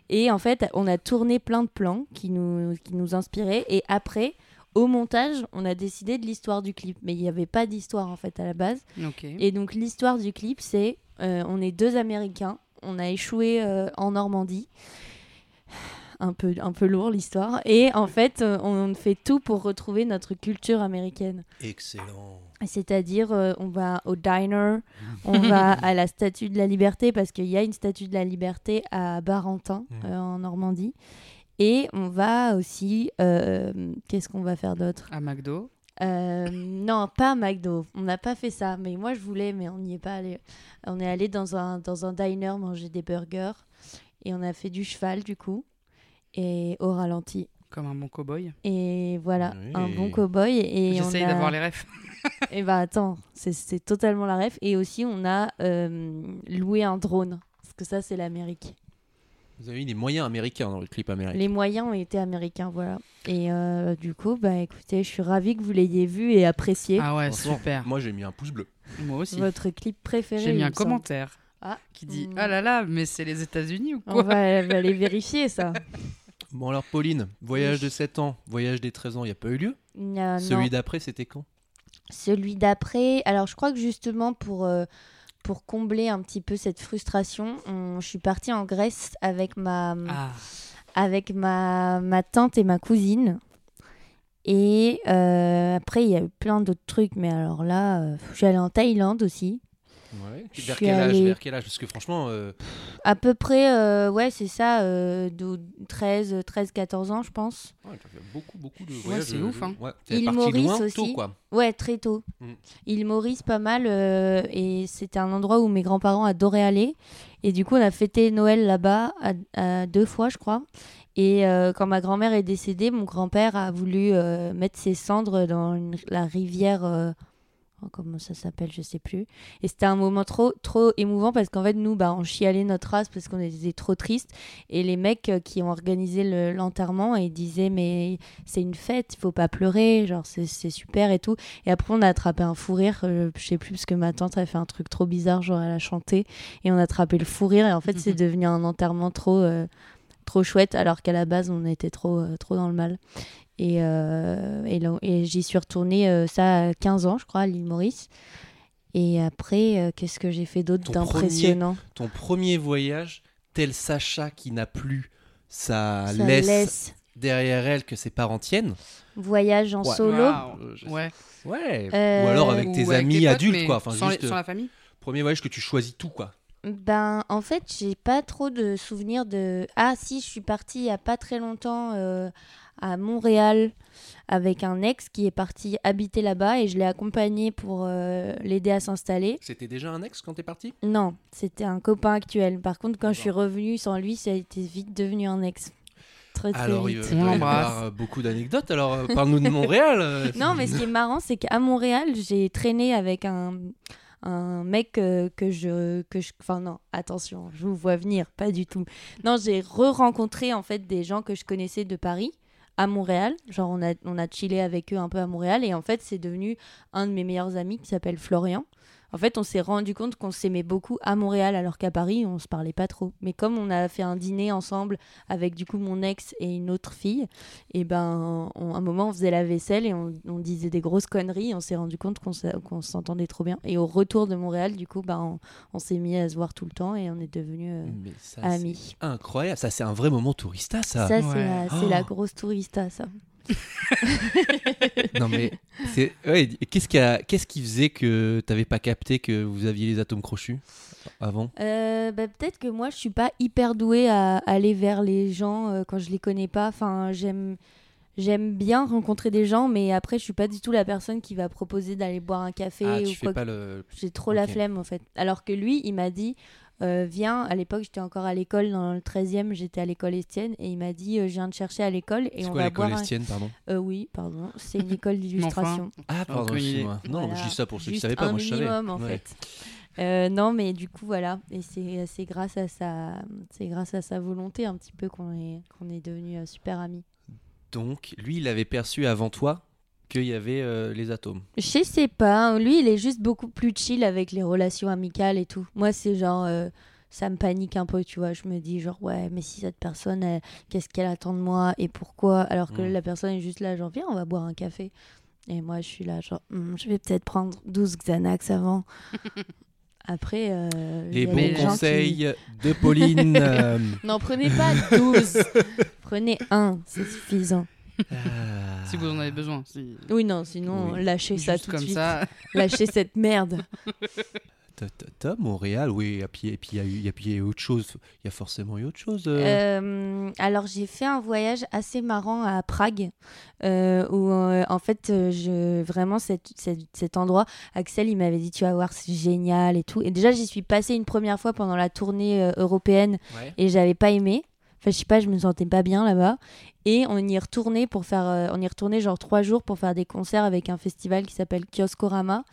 Et en fait, on a tourné plein de plans qui nous, qui nous inspiraient. Et après, au montage, on a décidé de l'histoire du clip. Mais il n'y avait pas d'histoire, en fait, à la base. Et donc, l'histoire du clip, c'est euh, on est deux Américains. On a échoué euh, en Normandie. Un peu, un peu lourd l'histoire. Et en fait, euh, on fait tout pour retrouver notre culture américaine. Excellent. C'est-à-dire, euh, on va au diner, (laughs) on va à la Statue de la Liberté, parce qu'il y a une Statue de la Liberté à Barentin, euh, en Normandie. Et on va aussi... euh, Qu'est-ce qu'on va faire d'autre À McDo. Euh, Non, pas à McDo. On n'a pas fait ça. Mais moi, je voulais, mais on n'y est pas allé. On est allé dans un, dans un diner manger des burgers. Et on a fait du cheval, du coup. Et au ralenti. Comme un bon cow-boy. Et voilà, Oui. un bon cow-boy. Et on J'essaye a- d'avoir les refs. (laughs) et bah attends, c'est- c'est totalement la ref. Et aussi, on a euh, loué un drone. Parce que ça, c'est l'Amérique. Vous avez mis des moyens américains dans le clip américain. Les moyens ont été américains, voilà. Et euh, du coup, bah écoutez, je suis ravie que vous l'ayez vu et apprécié. Ah ouais, super. Moi j'ai mis un pouce bleu. Moi aussi. Votre clip préféré. J'ai mis un commentaire Ah, qui dit Hmm. Ah là là, mais c'est les États-Unis ou on quoi va, va aller vérifier ça. (laughs) Bon alors Pauline, voyage Oui. de 7 ans, voyage des 13 ans, il n'y a pas eu lieu? Euh, Celui d'après c'était quand? Celui d'après, alors je crois que justement pour, euh, pour combler un petit peu cette frustration, on- je suis partie en Grèce avec ma, Ah, avec ma, ma tante et ma cousine. Et euh, après, il y a eu plein d'autres trucs, mais alors là, euh, je suis allée en Thaïlande aussi. Ouais. Je Vers suis quel âge allée- Vers quel âge? Parce que franchement, euh, À peu près, euh, ouais, c'est ça, euh, de 13, 13, 14 ans, je pense. ouais, fait beaucoup, beaucoup de voyages. c'est de- ouf, hein. Ouais, Île Maurice loin aussi. tôt, quoi. Ouais, très tôt. Mm. Île Maurice, pas mal. euh, et c'était un endroit où mes grands-parents adoraient aller. Et du coup, on a fêté Noël là-bas à, à deux fois, je crois. Et euh, quand ma grand-mère est décédée, mon grand-père a voulu euh, mettre ses cendres dans une- la rivière. euh, comment ça s'appelle Je sais plus. Et c'était un moment trop, trop émouvant parce qu'en fait, nous, bah, on chialait notre race parce qu'on était trop tristes. Et les mecs euh, qui ont organisé le- l'enterrement, ils disaient Mais c'est une fête, il faut pas pleurer, genre c'est c'est super et tout. Et après, on a attrapé un fou rire. euh, je sais plus, parce que ma tante a fait un truc trop bizarre, genre elle a chanté. Et on a attrapé le fou rire. Et en fait, (laughs) c'est devenu un enterrement trop, euh, trop chouette, alors qu'à la base, on était trop, euh, trop dans le mal. Et, euh, et, j'y suis retournée, euh, ça, à 15 ans, je crois, à l'île Maurice. Et après, euh, qu'est-ce que j'ai fait d'autre d'impressionnant? Ton premier voyage, tel Sacha qui n'a plus sa Ça laisse, laisse. derrière elle que ses parents tiennent. Voyage en Ouais. solo. Euh, Ouais. Ouais. Euh, Ou alors avec Ou tes avec amis tes potes, adultes, quoi. Enfin, sans, juste sans la famille. premier voyage que tu choisis tout, quoi. Ben, en fait, j'ai pas trop de souvenirs de. Ah, si, je suis partie il y a pas très longtemps euh, à Montréal avec un ex qui est parti habiter là-bas et je l'ai accompagné pour euh, l'aider à s'installer. C'était déjà un ex quand t'es parti? Non, c'était un copain actuel. Par contre, quand je suis revenue sans lui, ça a été vite devenu un ex. Très, très Alors, vite. il y avoir euh, beaucoup d'anecdotes. Alors, euh, parle-nous de Montréal. (laughs) Non, mais ce qui est marrant, c'est qu'à Montréal, j'ai traîné avec un, un mec euh, que je, que je. Enfin, non, attention, je vous vois venir, pas du tout. Non, j'ai re-rencontré en fait des gens que je connaissais de Paris à Montréal. Genre, on a, on a chillé avec eux un peu à Montréal et en fait, c'est devenu un de mes meilleurs amis qui s'appelle Florian. En fait, on s'est rendu compte qu'on s'aimait beaucoup à Montréal alors qu'à Paris, on se parlait pas trop. Mais comme on a fait un dîner ensemble avec du coup mon ex et une autre fille, et ben, on- un moment, on faisait la vaisselle et on, on disait des grosses conneries. On s'est rendu compte qu'on s'entendait trop bien. Et au retour de Montréal, du coup, ben, on, on s'est mis à se voir tout le temps et on est devenus euh, Mais ça, amis. Incroyable. Ça, c'est un vrai moment tourista, ça. Ça, c'est Ouais. la, c'est la Oh. grosse tourista, ça. (laughs) non, mais c'est. Ouais, qu'est-ce qui, a... qu'est-ce qui faisait que t'avais pas capté que vous aviez les atomes crochus avant? Euh, bah, peut-être que moi je suis pas hyper douée à aller vers les gens euh, quand je les connais pas. Enfin, j'aime j'aime bien rencontrer des gens, mais après je suis pas du tout la personne qui va proposer d'aller boire un café Ah, ou quoi. le. J'ai trop la flemme en fait. Alors que lui, il m'a dit euh, viens. À l'époque, j'étais encore à l'école dans le 13e, j'étais à l'école Estienne et il m'a dit euh, je viens te chercher à l'école et C'est on quoi va l'école boire. un- estienne, pardon Euh, oui, pardon, c'est une (laughs) école d'illustration. Ah, pardon, idée. excuse-moi. Non, Voilà. je dis ça pour ceux qui Juste savaient pas. Moi, je savais. en Ouais. fait. Euh, non, mais du coup, voilà. Et c'est c'est grâce à sa, c'est grâce à sa volonté un petit peu qu'on est, qu'on est devenus euh, super amis. Donc, lui, il avait perçu avant toi qu'il y avait euh, les atomes. Je sais pas. hein. Lui, il est juste beaucoup plus chill avec les relations amicales et tout. Moi, c'est genre. euh, ça me panique un peu, tu vois. Je me dis, genre, ouais, mais si cette personne, elle- qu'est-ce qu'elle attend de moi et pourquoi? Alors que Mm. la personne est juste là, genre, viens, on va boire un café. Et moi, je suis là, genre, Hmm, je vais peut-être prendre 12 Xanax avant. (laughs) Après, euh, Les a bons des gens qui- conseils de Pauline. (laughs) euh, N'en prenez pas 12. (laughs) prenez un, c'est suffisant. Ah. Si vous en avez besoin. Si... Oui, non, sinon, Oui. lâchez ça tout de comme suite. ça. (laughs) Lâchez cette merde. Ta- ta- ta, Montréal, oui. Et puis, il y a eu, autre chose. Il y a forcément eu autre chose. euh. Euh, alors, j'ai fait un voyage assez marrant à Prague, euh, où euh, en fait, euh, je, vraiment, cet, cet, cet endroit, Axel, il m'avait dit, tu vas voir, c'est génial et tout. Et déjà, j'y suis passée une première fois pendant la tournée euh, européenne Ouais. et j'avais pas aimé. Enfin, je sais pas, je me sentais pas bien là-bas. Et on y est retourné pour faire, euh, on y genre trois jours pour faire des concerts avec un festival qui s'appelle Kioskorama.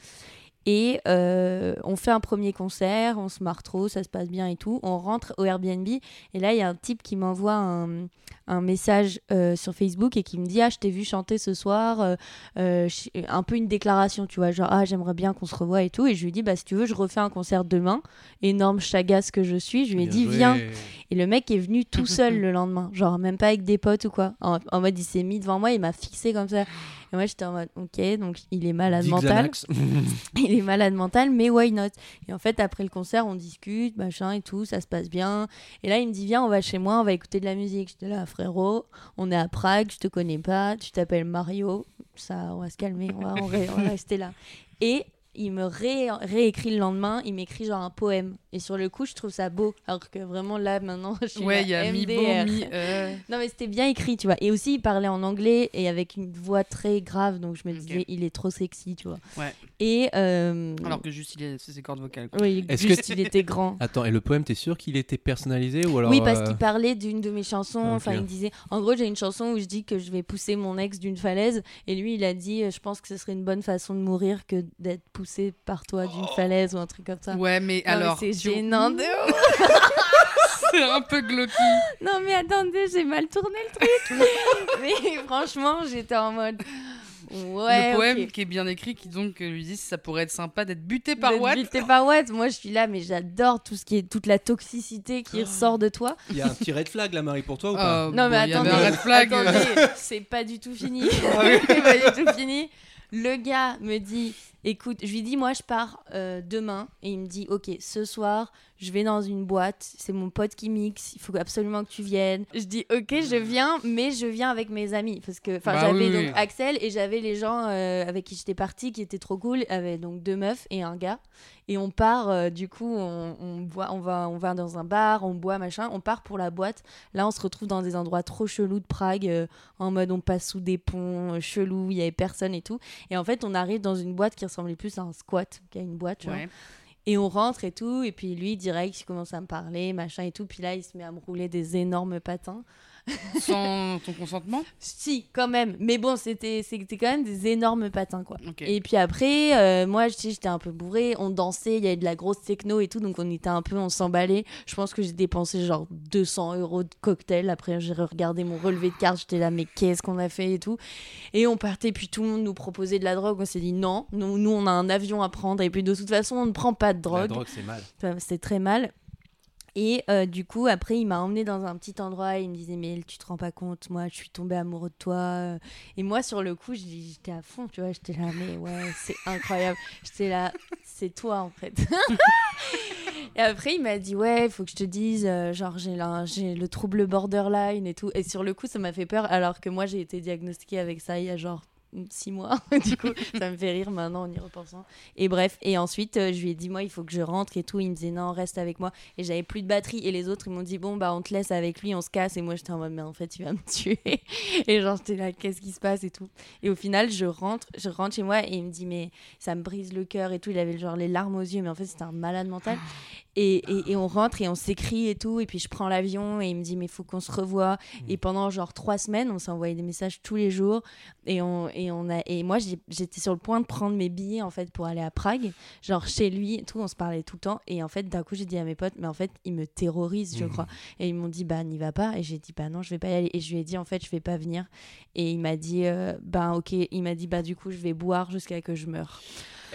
Et euh, on fait un premier concert, on se marre trop, ça se passe bien et tout. On rentre au Airbnb et là il y a un type qui m'envoie un, un message euh, sur Facebook et qui me dit ah je t'ai vu chanter ce soir, euh, un peu une déclaration tu vois genre ah j'aimerais bien qu'on se revoie et tout et je lui dis bah si tu veux je refais un concert demain. Énorme chagasse que je suis, je lui ai Bien dit joué. viens et le mec est venu tout seul (laughs) le lendemain, genre même pas avec des potes ou quoi. En, en mode il s'est mis devant moi, il m'a fixé comme ça. Et moi j'étais en mode ok, donc il est malade mental. (laughs) Il est malade mental, mais why not? Et en fait après le concert on discute, machin et tout, ça se passe bien. Et là il me dit viens on va chez moi, on va écouter de la musique. J'étais là frérot, on est à Prague, je te connais pas, tu t'appelles Mario, ça on va se calmer, on va, on va- on va rester là. Et il me ré- réécrit le lendemain, il m'écrit genre un poème. Et sur le coup, je trouve ça beau. Alors que vraiment là, maintenant, (laughs) je suis Ouais, il y a mi beau, MDR. mi. euh, (laughs) Non, mais c'était bien écrit, tu vois. Et aussi, il parlait en anglais et avec une voix très grave. Donc, je me disais, il est trop sexy, tu vois. Ouais. Et. euh, Alors que juste, il est... c'est ses cordes vocales. quoi. Oui, Est-ce juste que- il était grand. (laughs) Attends, et le poème, t'es sûr qu'il était personnalisé ou alors oui, parce euh, qu'il parlait d'une de mes chansons. Enfin, il disait. En gros, j'ai une chanson où je dis que je vais pousser mon ex d'une falaise. Et lui, il a dit Je pense que ce serait une bonne façon de mourir que d'être poussé par toi d'une falaise ou un truc comme ça. Ouais, mais Non, alors. c'est tu- gênant de ouf. (laughs) c'est un peu glauque. Non, mais attendez, j'ai mal tourné le truc. (laughs) mais franchement, j'étais en mode. Ouais, le poème qui est bien écrit, qui donc euh, lui dit ça pourrait être sympa d'être buté par Watt. buté par Watt. Moi, je suis là, mais j'adore tout ce qui est toute la toxicité qui ressort de toi. Il y a un petit red flag là, Marie, pour toi ou pas Euh, Non, mais bon, attendez, un red flag. attendez, (laughs) c'est pas du tout fini. c'est pas du tout fini. Le gars me dit, écoute, je lui dis, moi, je pars euh, demain, et il me dit, ok, ce soir, je vais dans une boîte, c'est mon pote qui mixe, il faut absolument que tu viennes. Je dis, ok, je viens, mais je viens avec mes amis, parce que, enfin, Bah j'avais oui, donc oui. Axel et j'avais les gens euh, avec qui j'étais partie qui étaient trop cool, avec donc deux meufs et un gars. Et on part, euh, du coup, on, on, boit, on, va, on va dans un bar, on boit, machin, on part pour la boîte. Là, on se retrouve dans des endroits trop chelous de Prague, en mode on passe sous des ponts chelous, il y avait personne et tout. Et en fait, on arrive dans une boîte qui ressemblait plus à un squat qu'à une boîte. Ouais. Et on rentre et tout, et puis lui, direct, il commence à me parler, machin et tout. Puis là, il se met à me rouler des énormes patins. Sans ton consentement? Si, quand même. Mais bon, c'était c'était quand même des énormes patins, quoi. Et puis après, euh, moi, j'étais un peu bourrée, on dansait, il y avait de la grosse techno et tout, donc on était un peu, on s'emballait. Je pense que j'ai dépensé genre 200 euros de cocktail. Après, j'ai regardé mon relevé de carte, j'étais là, mais qu'est-ce qu'on a fait et tout. Et on partait, puis tout le monde nous proposait de la drogue. On s'est dit non, nous, nous, on a un avion à prendre, et puis de toute façon, on ne prend pas de La drogue. drogue, c'est mal. C'était très mal. Et euh, du coup, après, il m'a emmené dans un petit endroit. Il me disait, mais tu te rends pas compte, moi, je suis tombée amoureux de toi. euh. Et moi, sur le coup, j'étais à fond, tu vois. J'étais là, mais ouais, c'est incroyable. J'étais là, c'est toi, en fait. (laughs) et après, il m'a dit, ouais, il faut que je te dise, euh, genre, j'ai le trouble borderline et tout. Et sur le coup, ça m'a fait peur, alors que moi, j'ai été diagnostiquée avec ça il y a genre six mois. (laughs) du coup, ça me fait rire maintenant en y repensant. Et bref, et ensuite, euh, je lui ai dit, moi, il faut que je rentre et tout. Il me disait, non, reste avec moi. Et j'avais plus de batterie. Et les autres, ils m'ont dit, bon, bah, on te laisse avec lui, on se casse. Et moi, j'étais en mode, mais en fait, il va me (laughs) tuer. et genre, j'étais là, qu'est-ce qui se passe et tout. Et au final, je rentre, je rentre chez moi et il me dit, mais ça me brise le cœur et tout. Il avait genre les larmes aux yeux, mais en fait, c'était un malade mental. Et, et, et on rentre et on s'écrit et tout. Et puis, je prends l'avion et il me dit, mais il faut qu'on se revoie. Et pendant genre trois semaines, on s'est envoyé des messages tous les jours. Et, on, et, on a, et moi, j'étais sur le point de prendre mes billets en fait pour aller à Prague, genre chez lui et tout. On se parlait tout le temps. Et en fait, d'un coup, j'ai dit à mes potes, mais en fait, il me terrorise, je Mhm. crois. Et ils m'ont dit, bah, n'y va pas. Et j'ai dit, bah, non, je vais pas y aller. Et je lui ai dit, en fait, je vais pas venir. Et il m'a dit, euh, bah, ok. Il m'a dit, bah, du coup, je vais boire jusqu'à que je meure.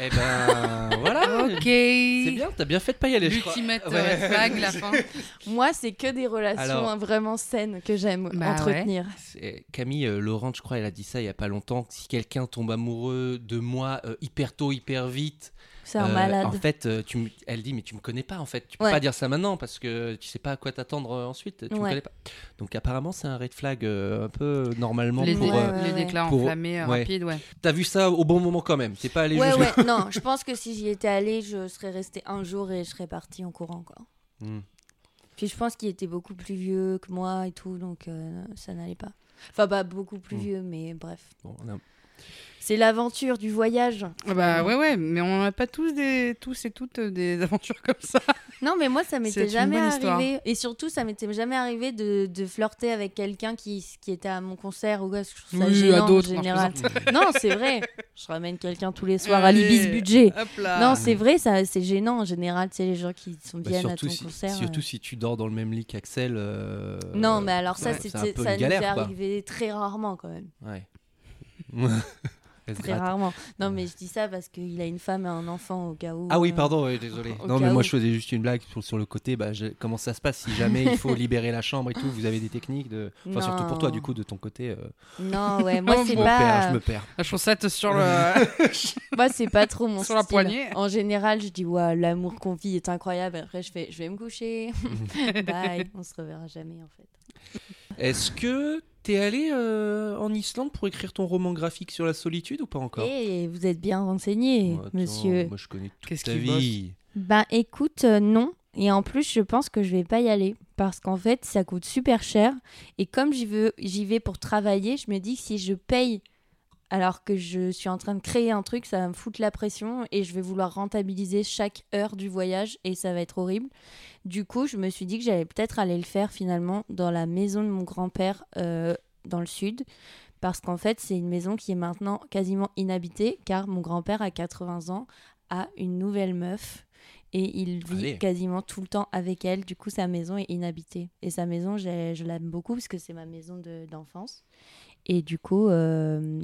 Eh ben voilà. (laughs) Ok. C'est bien, t'as bien fait de pas y aller, je crois. L'ultimate Ouais. red flag, la fin. (laughs) Moi, c'est que des relations Alors- hein, vraiment saines que j'aime Bah entretenir. C'est- Camille euh, Laurent, je crois, elle a dit ça il y a pas longtemps. Si quelqu'un tombe amoureux de moi euh, hyper tôt, hyper vite, C'est un euh, malade. En fait, euh, tu me- elle dit mais tu me connais pas en fait. Tu peux Ouais. pas dire ça maintenant parce que tu sais pas à quoi t'attendre euh, ensuite. Tu me connais pas. Donc apparemment c'est un red flag euh, un peu normalement Les, pour. euh, les déclats Pour- enflammés euh, ouais. rapides, ouais. T'as vu ça au bon moment quand même. T'es pas allé Ouais, juste. ouais, non, je pense que si j'y étais allée, je serais restée un jour et je serais partie en courant, quoi. Hmm. Puis je pense qu'il était beaucoup plus vieux que moi et tout, donc euh, ça n'allait pas. Enfin, pas beaucoup plus Mm. vieux, mais bref. Bon, on a- C'est l'aventure du voyage. Ah Bah ouais, ouais, mais on n'a pas tous, des, tous et toutes euh, des (laughs) aventures comme ça. Non, mais moi, ça m'était jamais arrivé. Et surtout, ça m'était jamais arrivé de, de flirter avec quelqu'un qui, qui était à mon concert ou quoi. parce que Je trouve ça Oui, gênant à d'autres, en général. (laughs) non, c'est vrai. Je ramène quelqu'un tous les soirs à l'Ibis Budget. Hop là. Non, c'est vrai, ça, c'est gênant en général. Tu sais, les gens qui sont Bah, viennent surtout à ton si, concert. surtout euh. si tu dors dans le même lit qu'Axel. euh, Non, mais alors ça, ouais, ça nous est arrivé très rarement quand même. Ouais. Très rarement. Non, mais je dis ça parce qu'il a une femme et un enfant au cas où. Ah oui, euh, pardon, désolé. Non, mais moi où. je faisais juste une blague sur, sur le côté. Bah, je- comment ça se passe si jamais il faut (laughs) libérer la chambre et tout Vous avez des techniques de. Enfin, surtout pour toi, du coup, de ton côté. euh, Non, ouais, (laughs) moi c'est bon. je me perds, pas. je me perds. La chaussette sur le. (laughs) Moi c'est pas trop mon Sur la poignée. En général, je dis ouais, l'amour qu'on vit est incroyable. Après, je fais, je vais me coucher. Bye. On se reverra jamais en fait. Est-ce que t'es allé euh, en Islande pour écrire ton roman graphique sur la solitude ou pas encore? Et vous êtes bien renseigné, Oh, attends, monsieur. Moi, je connais toute Qu'est-ce ta qu'il vie. Ben écoute, euh, non. Et en plus, je pense que je vais pas y aller parce qu'en fait, ça coûte super cher. Et comme j'y veux, j'y vais pour travailler, je me dis que si je paye alors que je suis en train de créer un truc, ça va me foutre la pression et je vais vouloir rentabiliser chaque heure du voyage et ça va être horrible. Du coup, je me suis dit que j'allais peut-être aller le faire finalement dans la maison de mon grand-père euh, dans le sud. Parce qu'en fait, c'est une maison qui est maintenant quasiment inhabitée car mon grand-père à 80 ans a une nouvelle meuf et il vit Allez. quasiment tout le temps avec elle. Du coup, sa maison est inhabitée. Et sa maison, je l'aime beaucoup parce que c'est ma maison de- d'enfance. Et du coup, euh,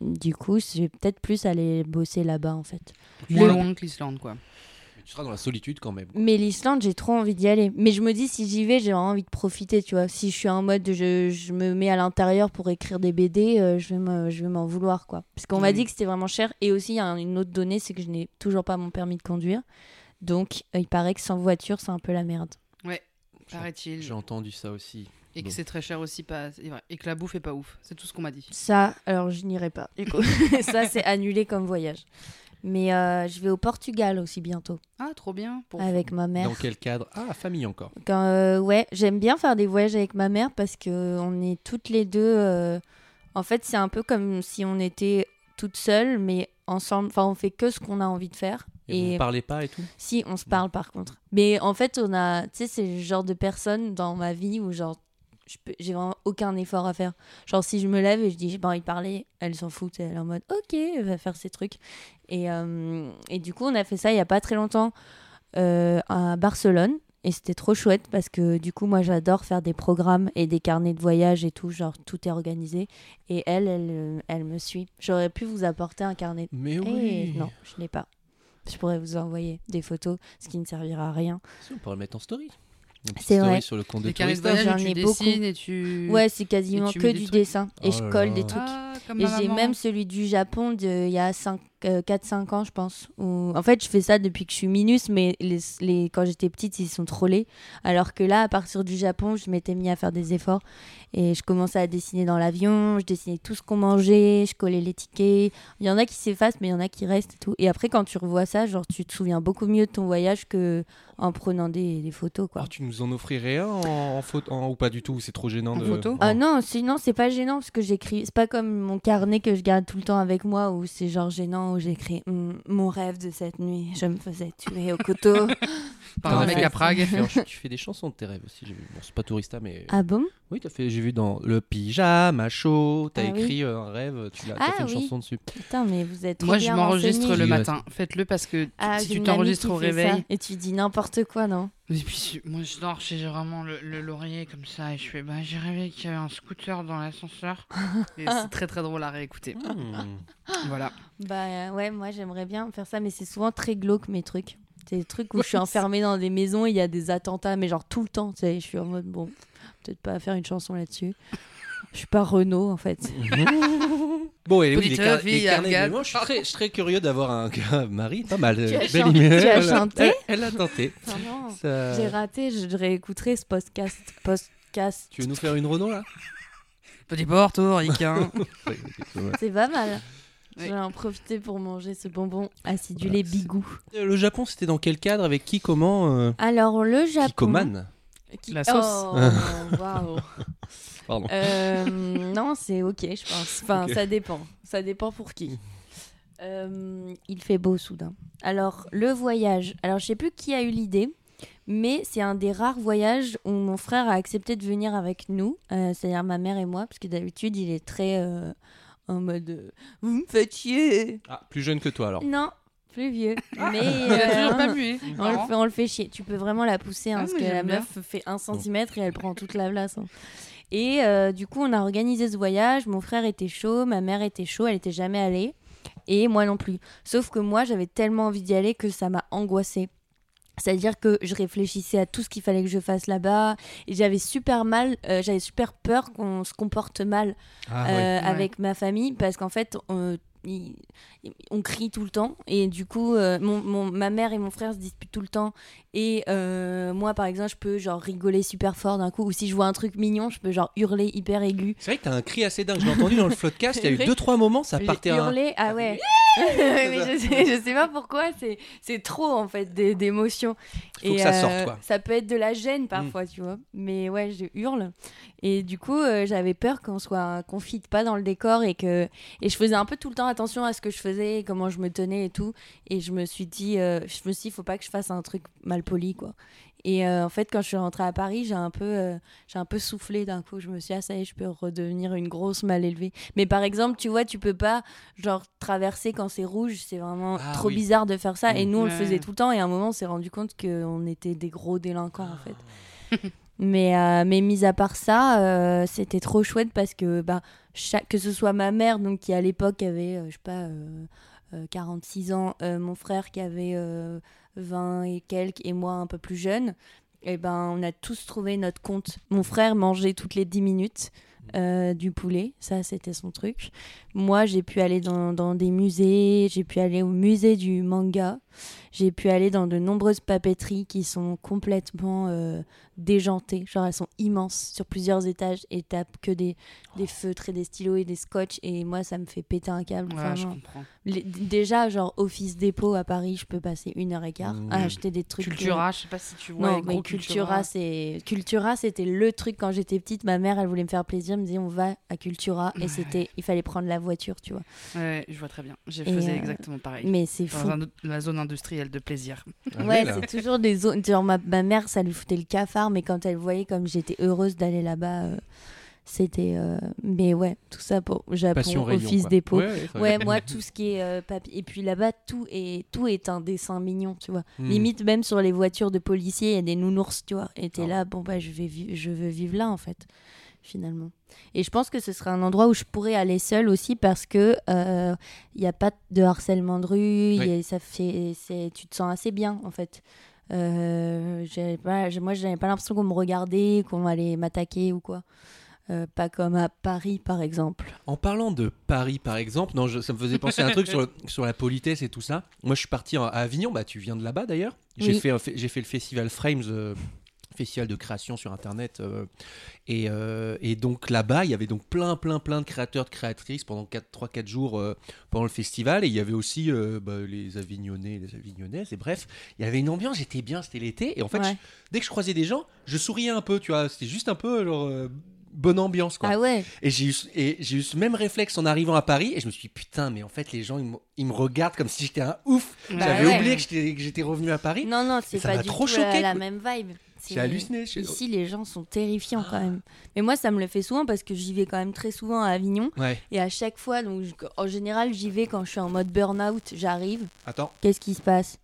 du coup, je vais peut-être plus aller bosser là-bas en fait. Moins Le- loin que l'Islande, quoi. Mais Tu seras dans la solitude quand même. Mais l'Islande, j'ai trop envie d'y aller. Mais je me dis, si j'y vais, j'ai vraiment envie de profiter, tu vois. Si je suis en mode, je, je me mets à l'intérieur pour écrire des BD, euh, je vais me- je vais m'en vouloir, quoi. Parce qu'on m'a Oui. dit que c'était vraiment cher. Et aussi, il y a une autre donnée, c'est que je n'ai toujours pas mon permis de conduire. Donc, euh, il paraît que sans voiture, c'est un peu la merde. Ouais, paraît-il. J'ai entendu ça aussi. Et que c'est très cher aussi, pas... Et que la bouffe est pas ouf. C'est tout ce qu'on m'a dit. Ça, alors, je n'irai pas. du coup. (laughs) ça, c'est annulé comme voyage. Mais euh, je vais au Portugal aussi bientôt, Ah, trop bien. Pour... avec ma mère. Dans quel cadre? Ah, famille encore. Quand, euh, ouais, j'aime bien faire des voyages avec ma mère parce que on est toutes les deux. euh, en fait, c'est un peu comme si on était toutes seules, mais ensemble. Enfin, on fait que ce qu'on a envie de faire. Et, vous Et ne parlez pas et tout? Si, on se parle par contre. Mais en fait, on a. Tu sais, c'est le genre de personne dans ma vie où, genre, j'ai vraiment aucun effort à faire. Genre, si je me lève et je dis j'ai pas envie de parler, elle s'en fout. Elle est en mode ok, elle va faire ses trucs. Et, euh, et du coup, on a fait ça il y a pas très longtemps euh, à Barcelone. Et c'était trop chouette parce que du coup, moi, j'adore faire des programmes et des carnets de voyage et tout. Genre, tout est organisé. Et elle, elle, elle me suit. J'aurais pu vous apporter un carnet. Mais Eh, oui non, je l'ai pas. Je pourrais vous envoyer des photos, ce qui ne servira à rien. Si, on pourrait le mettre en story. C'est vrai. sur le compte de J'en tu ai beaucoup. dessines et tu... Ouais, c'est quasiment que du trucs dessin. Et Oh je colle là. des trucs. Ah, Et j'ai même celui du Japon de il y a 4-5 ans, je pense. Où... En fait, je fais ça depuis que je suis minus, mais les, les... quand j'étais petite, ils sont trollés. Alors que là, à partir du Japon, je m'étais mis à faire des efforts. Et je commençais à dessiner dans l'avion, je dessinais tout ce qu'on mangeait, je collais les tickets. Il y en a qui s'effacent, mais il y en a qui restent et tout. Et après, quand tu revois ça, genre, tu te souviens beaucoup mieux de ton voyage que en prenant des, des photos, quoi. Ah, tu nous en offrirais un en, en photo en- ou pas du tout C'est trop gênant En de. photo Ah non, sinon c'est pas gênant parce que j'écris. C'est pas comme mon carnet que je garde tout le temps avec moi où c'est genre gênant où j'écris Hum, mon rêve de cette nuit. Je me faisais tuer au couteau. (laughs) Par un as mec fait- à Prague. (laughs) Tu fais, tu fais des chansons de tes rêves aussi, j'ai vu. Bon, c'est pas tourista, mais. ah bon? Oui, t'as fait, j'ai vu dans Le pyjama chaud, t'as Ah écrit euh, un rêve, tu l'as, t'as Ah fait une oui. chanson dessus. Putain, mais vous êtes trop Moi, je m'enregistre le matin. Faites-le parce que Ah, si tu t'enregistres au réveil. Et tu dis n'importe quoi, non Et puis, moi, je dors, j'ai vraiment le, le laurier comme ça. Et je fais, bah, j'ai rêvé qu'il y avait un scooter dans l'ascenseur. et (laughs) c'est très, très drôle à réécouter. Hmm. Voilà. Bah euh, ouais, moi j'aimerais bien faire ça, mais c'est souvent très glauque mes trucs. C'est des trucs où je suis enfermée dans des maisons, il y a des attentats, mais genre tout le temps. Tu sais, je suis en mode bon, peut-être pas faire une chanson là-dessus. Je suis pas Renault en fait. (laughs) Bon, et oui, les, car- fille les carnets afghane. de mémoire, je suis très, je suis très curieux d'avoir un Marie, pas mal. Tu euh, as belle chan- image. tu as Elle a- chanté elle, elle a tenté. Ça- J'ai raté, je réécouterai ce podcast. podcast. Tu veux nous faire une Renault là? Petit portoricain. (laughs) C'est pas mal. Oui. Je vais en profiter pour manger ce bonbon acidulé Voilà, bigou. Euh, Le Japon, c'était dans quel cadre? Avec qui Comment euh, Alors le Japon. Kikoman Qui- La sauce. Oh, (laughs) waouh. Pardon. Euh, (laughs) non, c'est ok, je pense. Enfin, ça dépend. Ça dépend pour qui. Euh, il fait beau soudain. Alors, le voyage. Alors, je sais plus qui a eu l'idée, mais c'est un des rares voyages où mon frère a accepté de venir avec nous, euh, c'est-à-dire ma mère et moi, parce que d'habitude, il est très euh, en mode Vous me faites chier Ah, plus jeune que toi alors. Non, plus vieux. mais (laughs) Il a toujours euh, pas mué. on le, fait, on le fait chier. Tu peux vraiment la pousser hein, Ah, parce mais que la bien. meuf fait un centimètre et elle prend toute la place. hein. Et euh, du coup, on a organisé ce voyage. Mon frère était chaud, ma mère était chaud, elle était jamais allée. Et moi non plus. Sauf que moi, j'avais tellement envie d'y aller que ça m'a angoissée. C'est-à-dire que je réfléchissais à tout ce qu'il fallait que je fasse là-bas et j'avais super mal, euh, j'avais super peur qu'on se comporte mal Ah, euh, avec ma famille parce qu'en fait on, il- on crie tout le temps et du coup euh, mon, mon- ma mère et mon frère se disputent tout le temps et euh, moi par exemple je peux genre rigoler super fort d'un coup ou si je vois un truc mignon je peux genre hurler hyper aigu C'est vrai que t'as un cri assez dingue. Je l'ai entendu dans le floodcast. Il y a eu (laughs) deux trois moments, ça partait. un- hurlé ah ouais (laughs) mais je sais, je sais pas pourquoi c'est trop en fait d'émotions Faut que ça sorte, euh, quoi. Ça peut être de la gêne parfois tu vois mais ouais je hurle et du coup euh, j'avais peur qu'on soit qu'on fitte pas dans le décor et que et je faisais un peu tout le temps attention à ce que je faisais comment je me tenais et tout. Et je me suis dit euh, je me suis dit faut pas que je fasse un truc mal poli quoi. Et euh, en fait quand je suis rentrée à Paris j'ai un peu euh, j'ai un peu soufflé d'un coup. Je me suis dit ah ça y est je peux redevenir une grosse mal élevée. Mais par exemple tu vois tu peux pas genre traverser quand c'est rouge. C'est vraiment Ah trop oui. bizarre de faire ça. Et Mm. nous on le faisait tout le temps. Et à un moment on s'est rendu compte qu'on était des gros délinquants en fait (laughs) mais, euh, mais mis à part ça, euh, c'était trop chouette parce que bah, chaque, que ce soit ma mère, donc, qui à l'époque avait, euh, je sais pas, euh, euh, 46 ans, mon frère qui avait euh, 20 et quelques, et moi un peu plus jeune, et ben, on a tous trouvé notre compte. Mon frère mangeait toutes les 10 minutes. Euh, du poulet, ça c'était son truc. Moi j'ai pu aller dans, dans des musées, j'ai pu aller au musée du manga, j'ai pu aller dans de nombreuses papeteries qui sont complètement euh, déjantées, genre elles sont immenses sur plusieurs étages et tapent que des, des feutres et des stylos et des scotch et moi ça me fait péter un câble. Ouais, je vraiment. comprends. Les- déjà genre Office Dépôt à Paris, je peux passer une heure et quart Mmh. à acheter des trucs. Cultura, je sais pas si tu vois. Non, mais Cultura, c'est Cultura, c'était le truc quand j'étais petite. Ma mère, elle voulait me faire plaisir, me disait on va à Cultura et c'était, il fallait prendre la voiture, tu vois. Ouais, je vois très bien. J'ai faisais euh, exactement pareil. Mais c'est fou. Dans la zone industrielle de plaisir. Ah Ouais, c'est toujours des zones. Genre ma, ma mère, ça lui foutait le cafard, mais quand elle voyait comme j'étais heureuse d'aller là-bas, euh, c'était. euh, Mais ouais, tout ça pour Japon, Passion. Office. Dépôt. Ouais, ouais, ça- Ouais, moi, tout ce qui est euh, papier. Et puis là-bas, tout est, tout est un dessin mignon, tu vois. Hmm. Limite, même sur les voitures de policiers, il y a des nounours, tu vois. Et t'es Ah là, bon, bah, je, vais je veux vivre là, en fait, finalement. Et je pense que ce serait un endroit où je pourrais aller seule aussi parce que euh, il n'y a pas de harcèlement de rue, a- ça fait, tu te sens assez bien, en fait. Euh, pas, moi, j'avais pas l'impression qu'on me regardait, qu'on allait m'attaquer ou quoi. Euh, pas comme à Paris, par exemple. En parlant de Paris, par exemple, non, je- ça me faisait penser à un truc sur, le- (laughs) sur la politesse et tout ça. Moi, je suis parti à Avignon. Bah, tu viens de là-bas d'ailleurs. J'ai Oui. fait, fait le festival Frames, euh, festival de création sur Internet. euh, et, euh, et donc là-bas, il y avait donc plein, plein, plein de créateurs, de créatrices pendant 3-4 jours euh, pendant le festival. Et il y avait aussi bah, les Avignonnais, les Avignonnaises. Et bref, il y avait une ambiance. J'étais bien. C'était l'été. Et en fait, Ouais. je- dès que je croisais des gens, je souriais un peu. Tu vois, c'était juste un peu genre. bonne ambiance quoi. Ah ouais Et j'ai eu, et j'ai eu ce même réflexe en arrivant à Paris et je me suis dit putain mais en fait les gens ils, me- ils me regardent comme si j'étais un ouf. Bah J'avais ouais. oublié que j'étais, revenu à Paris. Non, non, c'est pas du trop tout choqué, la, même vibe. J'ai halluciné. Ici, les gens sont terrifiants quand même. Mais moi, ça me le fait souvent parce que j'y vais quand même très souvent à Avignon. Ouais. Et à chaque fois, donc, en général, j'y vais quand je suis en mode burn-out. J'arrive. Attends. Qu'est-ce qui se passe?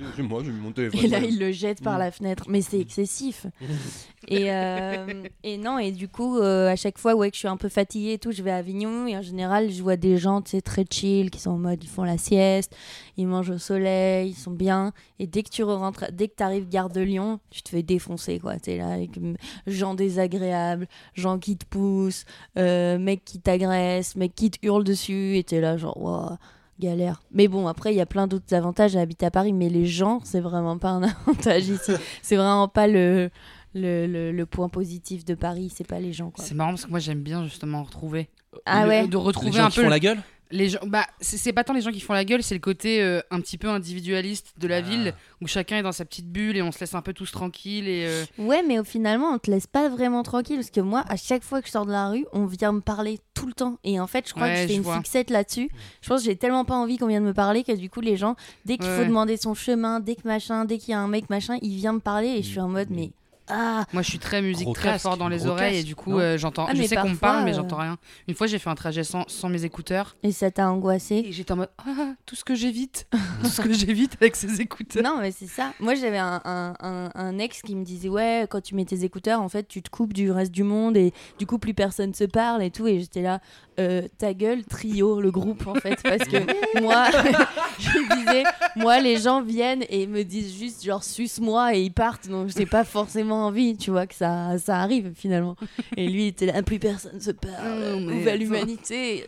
C'est, c'est moi j'ai mis mon téléphone. Et là, il le jette par Mm. la fenêtre. Mais c'est excessif. (laughs) et, euh, et non, et du coup, euh, à chaque fois ouais, que je suis un peu fatiguée et tout, je vais à Avignon. Et en général, je vois des gens très chill, qui sont en mode, ils font la sieste, ils mangent au soleil, ils sont bien. Et dès que tu rentres, dès que tu arrives gare de Lyon, tu te fais défoncer. quoi. Tu es là avec mm, gens désagréables, gens qui te poussent, euh, mecs qui t'agressent, mecs qui te hurlent dessus. Et tu es là, genre, waouh galère. Mais bon, après, il y a plein d'autres avantages à habiter à Paris, mais les gens, c'est vraiment pas un (laughs) avantage ici. c'est vraiment pas le, le, le, le point positif de Paris, c'est pas les gens. C'est marrant parce que moi j'aime bien justement retrouver. Ah Le- ouais De Les retrouver gens un qui peu font la gueule les gens. Bah, c'est pas tant les gens qui font la gueule, c'est le côté euh, un petit peu individualiste de la Ah. ville où chacun est dans sa petite bulle et on se laisse un peu tous tranquilles et. euh, Ouais, mais au finalement, on te laisse pas vraiment tranquille parce que moi, à chaque fois que je sors de la rue, on vient me parler tout le temps. Et en fait, je crois Ouais, que je fais je une vois. fixette là-dessus. Je pense que j'ai tellement pas envie qu'on vienne me parler que du coup, les gens, dès qu'il faut demander son chemin, dès que machin, dès qu'il y a un mec machin, il vient me parler et je suis en mode, mais ah, Moi, je suis très musique, Gros très casque, fort dans les oreilles et du coup, euh, j'entends. Ah, je sais qu'on me parle, mais euh, j'entends rien. Une fois, j'ai fait un trajet sans, sans mes écouteurs et ça t'a angoissé. et j'étais en mode ah, tout ce que j'évite, (laughs) tout ce que j'évite avec ces écouteurs. Non, mais c'est ça. Moi, j'avais un, un, un- un ex qui me disait Ouais, quand tu mets tes écouteurs, en fait, tu te coupes du reste du monde et du coup, plus personne se parle et tout. Et j'étais là, Euh, ta gueule, trio, le groupe, en fait. Parce que (laughs) moi, (laughs) je me disais Moi, les gens viennent et me disent juste, genre, suce-moi et ils partent. Donc, j'ai pas forcément envie, tu vois, que ça, ça arrive finalement. Et lui, il était là Plus personne se parle. Attends. l'humanité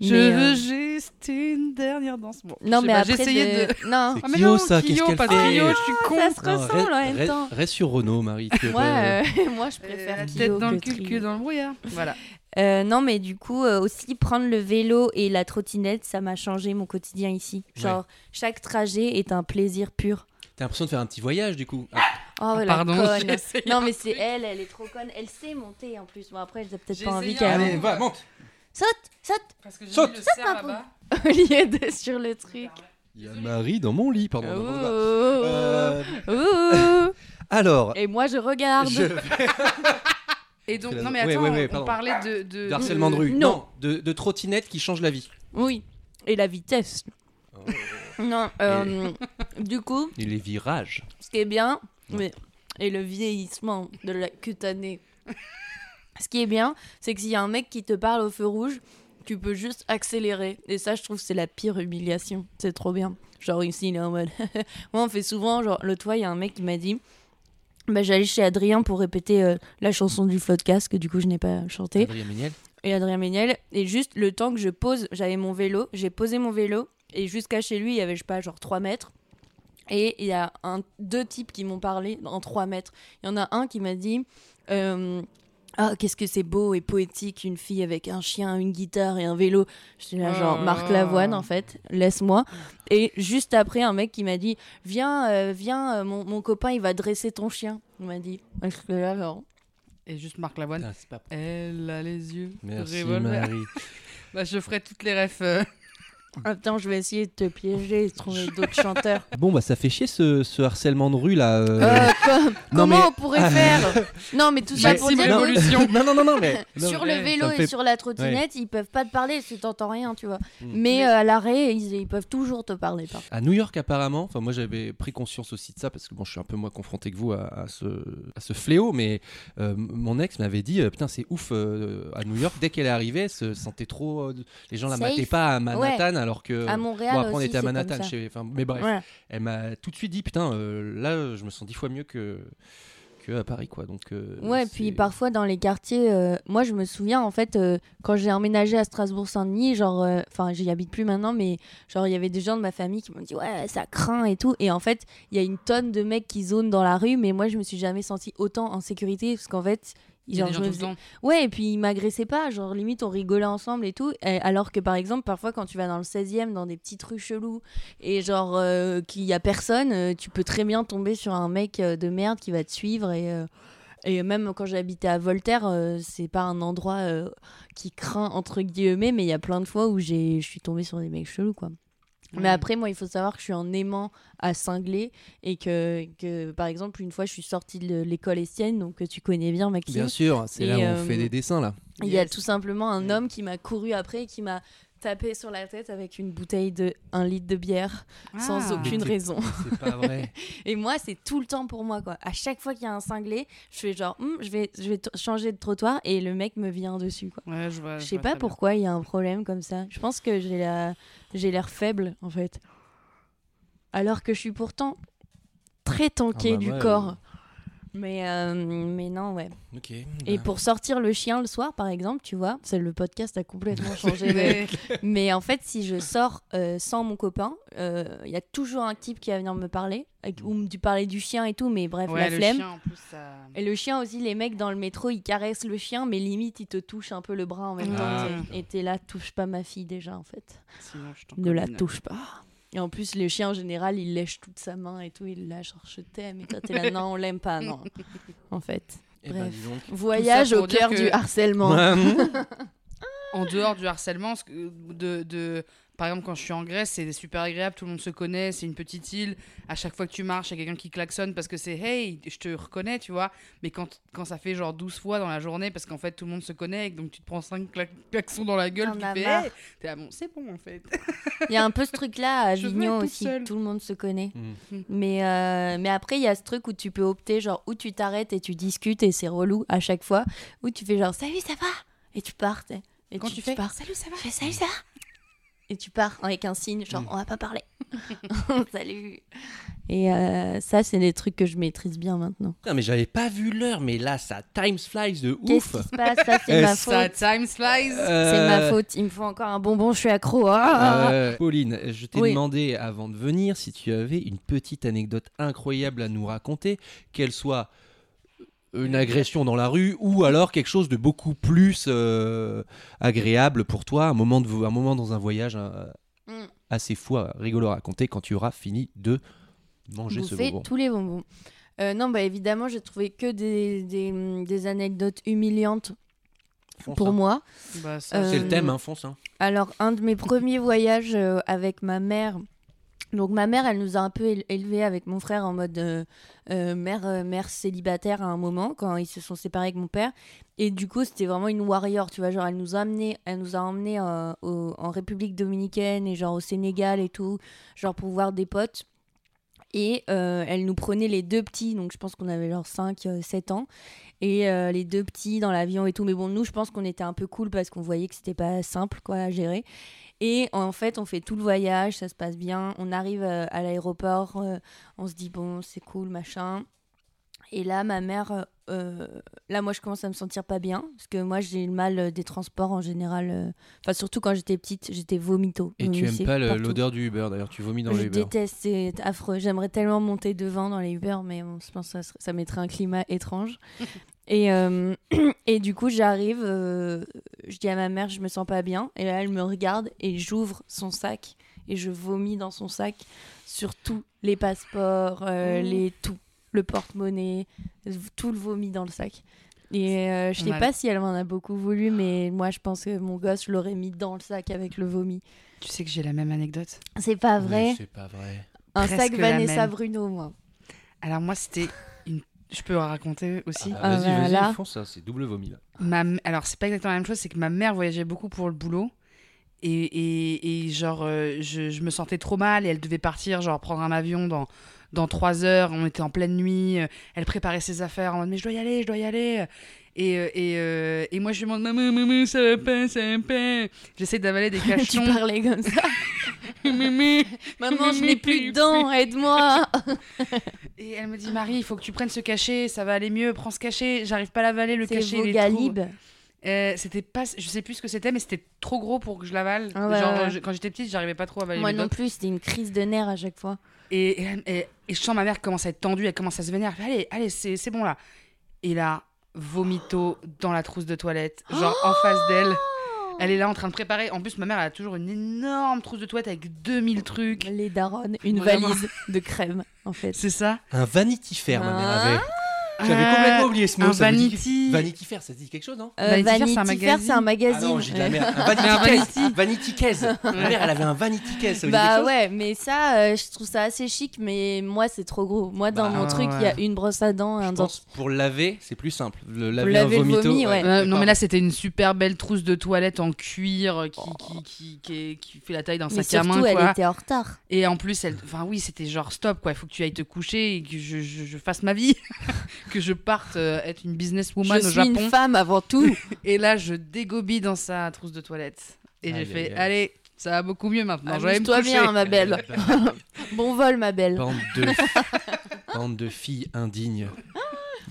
Je Mais, veux euh, juste une dernière danse. Bon, Non, mais pas, après, j'essayais de... de. Non, Ah, mais Kyo, non, ça, qu'est-ce Kyo, qu'elle pas fait Kyo, je suis con. ça se Non, ressemble en reste- même reste- temps. Reste sur Renault, Marie. Ouais, euh, (laughs) moi je préfère Euh, Kyo tête dans que le cul, que dans le brouillard. Voilà. Euh, non, mais du coup, euh, aussi prendre le vélo et la trottinette, ça m'a changé mon quotidien ici. Genre, chaque trajet est un plaisir pur. T'as l'impression de faire un petit voyage du coup. Ah, Oh, la Pardon, conne. Non, mais c'est elle, elle est trop conne. Elle sait monter en plus. Bon, après, j'ai peut-être J'ai pas envie qu'elle. un- Allez, va, monte. Saute, saute Parce que Saute. (laughs) Au lieu de sur le truc. Il y a Marie dans mon lit, pardon. Non. Euh, ouh. (laughs) alors, Et moi, je regarde. je... (laughs) Et donc, non mais attends, ouais, ouais, on- parlait de, de, de harcèlement de rue. Non. Non, de, de trottinette qui change la vie. Oui. Et la vitesse. Oh. (laughs) Non, euh, du coup, Et les virages. ce qui est bien, mais et le vieillissement de la cutanée. Ce qui est bien, c'est que s'il y a un mec qui te parle au feu rouge, tu peux juste accélérer. Et ça, je trouve, c'est la pire humiliation. C'est trop bien. Genre ici, il est en mode. (laughs) Moi, on fait souvent, genre, l'autre fois, il y a un mec qui m'a dit. Bah, j'allais chez Adrien pour répéter euh, la chanson du Floodcast que du coup je n'ai pas chanté Adrien Méniel. et Adrien Méniel. Et juste le temps que je pose, j'avais mon vélo, j'ai posé mon vélo et jusqu'à chez lui, il y avait, je sais pas, genre 3 mètres. Et il y a un, deux types qui m'ont parlé en 3 mètres. Il y en a un qui m'a dit euh, Ah, qu'est-ce que c'est beau et poétique, une fille avec un chien, une guitare et un vélo. J'étais là, genre Oh. Marc Lavoine, en fait, laisse-moi. Et juste après, un mec qui m'a dit Viens, euh, viens, euh, mon, mon copain, il va dresser ton chien. Il m'a dit je suis là, genre, Et juste Marc Lavoine. Pas- Elle a les yeux. Merci. Marie. (laughs) Bah, je ferai toutes les refs. Attends, je vais essayer de te piéger et de trouver d'autres chanteurs. (laughs) Bon bah ça fait chier ce, ce harcèlement de rue là. euh. Euh, co- comment mais- on pourrait (laughs) faire Non, mais tout ça pour Maxime dire que Révolution. (laughs) non non non non mais non, sur mais- le vélo ça me et fait- sur la trottinette, ils peuvent pas te parler, tu t'entends rien, tu vois. Mm. Mais euh, à l'arrêt, ils, ils peuvent toujours te parler. par contre. À New York apparemment, enfin moi j'avais pris conscience aussi de ça parce que bon je suis un peu moins confronté que vous à, à ce, à ce fléau, mais euh, m- mon ex m'avait dit euh, putain c'est ouf euh, à New York dès qu'elle est arrivée, elle se sentait trop, euh, les gens la Safe. mataient pas à Manhattan alors que À Montréal bon après on aussi, était à Manhattan, chez- mais bref, elle m'a tout de suite dit putain euh, là je me sens dix fois mieux que que à Paris quoi. Donc. euh, Ouais, puis parfois dans les quartiers, euh, moi je me souviens en fait quand j'ai emménagé à Strasbourg-Saint-Denis, genre, enfin j'y habite plus maintenant, mais genre il y avait des gens de ma famille qui m'ont dit ouais ça craint et tout, et en fait il y a une tonne de mecs qui zonent dans la rue, mais moi je me suis jamais sentie autant en sécurité parce qu'en fait Il y a genre, des je gens me tout le faisais- temps. Ouais, et puis ils m'agressaient pas, genre limite on rigolait ensemble et tout. Et alors que par exemple, parfois quand tu vas dans le 16e, dans des petites rues cheloues, et genre euh, qu'il y a personne, euh, tu peux très bien tomber sur un mec euh, de merde qui va te suivre. Et, et même quand j'habitais à Voltaire, c'est pas un endroit qui craint entre guillemets, mais il y a plein de fois où j'ai- je suis tombée sur des mecs chelous quoi. Mais Ouais. après, moi, il faut savoir que je suis un aimant à cingler et que, que, par exemple, une fois, je suis sortie de l'école estienne, donc que tu connais bien, Maxime. Bien sûr, c'est là où euh, on fait des dessins là. Il y a tout simplement un homme qui m'a couru après et qui m'a tapé sur la tête avec une bouteille de 1 litre de bière sans Ah. aucune Mais t'es- raison. (laughs) C'est pas vrai. Et moi, c'est tout le temps pour moi quoi. À chaque fois qu'il y a un cinglé, je fais genre Hum, je vais je vais changer de trottoir et le mec me vient dessus quoi. Ouais, je vois. Je je sais vois pas pourquoi il y a un problème comme ça. Je pense que j'ai la j'ai l'air faible en fait. Alors que je suis pourtant très tankée Ah bah du ouais, corps. Mais euh, mais non ouais. Ok. Et bah. pour sortir le chien le soir, par exemple, tu vois, c'est le podcast a complètement (laughs) changé. mais... En fait, si je sors euh, sans mon copain, euh, il y a toujours un type qui va venir me parler, avec- ou me parler du chien et tout, mais bref, Ouais, la le flemme. chien, en plus, ça... Et le chien aussi, les mecs dans le métro, ils caressent le chien, mais limite, ils te touchent un peu le bras en même Ah. temps. Et t'es là, touche pas ma fille déjà, en fait. Sinon, je t'en Ne la touche pas. Et en plus, le chien, en général, il lèche toute sa main et tout, il lâche, genre, je t'aime. Et toi, t'es là, non, on l'aime pas, non. (laughs) En fait. Eh ben, bref. dis donc. Voyage au dire cœur que- du harcèlement. (laughs) En dehors du harcèlement, ce que- de, de, par exemple, quand je suis en Grèce, c'est super agréable, tout le monde se connaît, c'est une petite île. À chaque fois que tu marches, il y a quelqu'un qui klaxonne parce que c'est hey, je te reconnais, tu vois. Mais quand, quand ça fait genre 12 fois dans la journée, parce qu'en fait tout le monde se connaît, et donc tu te prends 5 klaxons dans la gueule, tu fais marre. hey, t'es là, bon, c'est bon en fait. Il y a un peu ce truc-là à (laughs) Avignon aussi, seule. tout le monde se connaît. Mm. Mais, euh, mais après, il y a ce truc où tu peux opter, genre, où tu t'arrêtes et tu discutes et c'est relou à chaque fois, où tu fais genre, salut, ça va? Et tu pars. Et Quand tu fais, pars, salut, ça va? Fais, Salut, ça va? Et tu pars avec un signe, genre, Mm. on va pas parler. (laughs) (laughs) salut Et euh, ça, c'est des trucs que je maîtrise bien maintenant. Putain, mais j'avais pas vu l'heure, mais là, ça times flies de Qu'est-ce ouf. qui se passe? Ça, c'est Euh, ma ça faute. time flies? C'est ma faute. Il me faut encore un bonbon, je suis accro. Ah Euh, Pauline, je t'ai Oui. demandé avant de venir si tu avais une petite anecdote incroyable à nous raconter, qu'elle soit une agression dans la rue ou alors quelque chose de beaucoup plus euh, agréable pour toi, un moment, de, un moment dans un voyage euh, Mm. assez fou, rigolo à raconter quand tu auras fini de manger ce bonbon. tous les bonbons. Euh, non, bah évidemment, j'ai trouvé que des, des, des anecdotes humiliantes Fonce, pour hein. moi. Bah, Euh, C'est le thème, hein, fonce. hein. Alors, un de mes premiers voyages euh, avec ma mère. Donc, ma mère, elle nous a un peu éle- élevés avec mon frère en mode euh, euh, mère, euh, mère célibataire à un moment, quand ils se sont séparés avec mon père. Et du coup, c'était vraiment une warrior, tu vois. Genre, elle nous a amené, elle nous a emmenés au- en République dominicaine et genre au Sénégal et tout, genre pour voir des potes. Et elle nous prenait les deux petits, donc je pense qu'on avait genre 5, 7 ans. Et les deux petits dans l'avion et tout. Mais bon, nous, je pense qu'on était un peu cool parce qu'on voyait que c'était pas simple quoi, à gérer. Et en fait, on fait tout le voyage, ça se passe bien. On arrive euh, à l'aéroport, euh, on se dit bon, c'est cool, machin. Et là, ma mère, euh, là, moi, je commence à me sentir pas bien parce que moi, j'ai le mal des transports en général. Enfin, surtout quand j'étais petite, j'étais vomito. Et tu aimes pas l'odeur du Uber d'ailleurs, tu vomis dans je le Uber. déteste, c'est affreux. J'aimerais tellement monter devant dans les Uber, mais bon, je pense que ça, ça mettrait un climat étrange. (laughs) et, euh, (clears throat) et du coup, j'arrive, euh, je dis à ma mère, je me sens pas bien. Et là, elle me regarde et j'ouvre son sac et je vomis dans son sac sur tous les passeports, euh, les tout, le porte-monnaie, tout le vomi dans le sac. Et euh, je sais Mal. pas si elle m'en a beaucoup voulu, mais moi je pense que mon gosse, je l'aurais mis dans le sac avec le vomi. Tu sais que j'ai la même anecdote. C'est pas Oui, vrai. C'est pas vrai. Un Presque sac Vanessa. Bruno, moi. Alors moi, c'était. Je peux raconter aussi Ah, Ah, vas-y, vas-y, voilà. fonce ça, c'est double vomi là. Ma m- Alors, c'est pas exactement la même chose, c'est que ma mère voyageait beaucoup pour le boulot. Et, et, et genre, euh, je, je me sentais trop mal et elle devait partir, genre, prendre un avion dans, dans trois heures. On était en pleine nuit. euh, Elle préparait ses affaires en mode, mais je dois y aller, je dois y aller. Et, euh, et, euh, et moi, je lui demande, maman, maman, ça va pas, ça va pas. J'essaie d'avaler des (laughs) tu cachetons. parlais comme ça. (laughs) (laughs) Maman. Je n'ai plus de dents, aide-moi. Et elle me dit, Marie, il faut que tu prennes ce cachet, ça va aller mieux, prends ce cachet. J'arrive pas à l'avaler, le C'est cachet. il est trop- Vogalib. Euh, c'était pas, je sais plus ce que c'était, mais c'était trop gros pour que je l'avale. Ah ouais, Genre, ouais. je- quand j'étais petite, j'arrivais pas trop à avaler Moi non plus, c'était une crise de nerfs à chaque fois. Et, et, et- et je sens ma mère commence à être tendue, elle commence à se vénérer. Allez, allez, c'est c'est bon là. Et là, vomito dans la trousse de toilette, genre en face d'elle. Elle est là en train de préparer. En plus, ma mère elle a toujours une énorme trousse de toilette avec 2000 trucs. Les daronnes, une Vraiment. valise de crème, en fait. C'est ça Un Vanity Fair, ma mère Ah. avait. J'avais Euh, complètement oublié ce mot. un ça vous dit- Vanity. Vanity Fair, ça te dit quelque chose, non Euh, Vanity Fair, Vanity c'est un Fair, c'est un Ah magazine. non, j'ai de la merde. Un (laughs) Vanity Case. Vanity. Case. Ma mère, elle avait un Vanity Case. Ça dit Bah ouais, mais ça, euh, je trouve ça assez chic, mais moi, c'est trop gros. Moi, dans Bah, mon truc, il y a une brosse à dents, Je un pense pour laver, c'est plus simple. Le laver, laver un le vomito. vomi, ouais. Euh, non, mais là, c'était une super belle trousse de toilette en cuir qui, qui, qui, qui, est- qui fait la taille d'un sac à surtout, main. elle Quoi. était en retard. Et en plus, elle... enfin oui, c'était genre stop, quoi. Il faut que tu ailles te coucher et que je fasse ma vie, (laughs) que je parte euh, être une businesswoman je au suis Japon. une femme avant tout. (laughs) Et là, je dégobie dans sa trousse de toilette. Et j'ai Aïe, fait, aïe, aïe. allez, ça va beaucoup mieux maintenant. me Amuse-toi coucher. bien, ma belle. (laughs) (laughs) bon vol, ma belle. Bande de... Bande de filles indignes.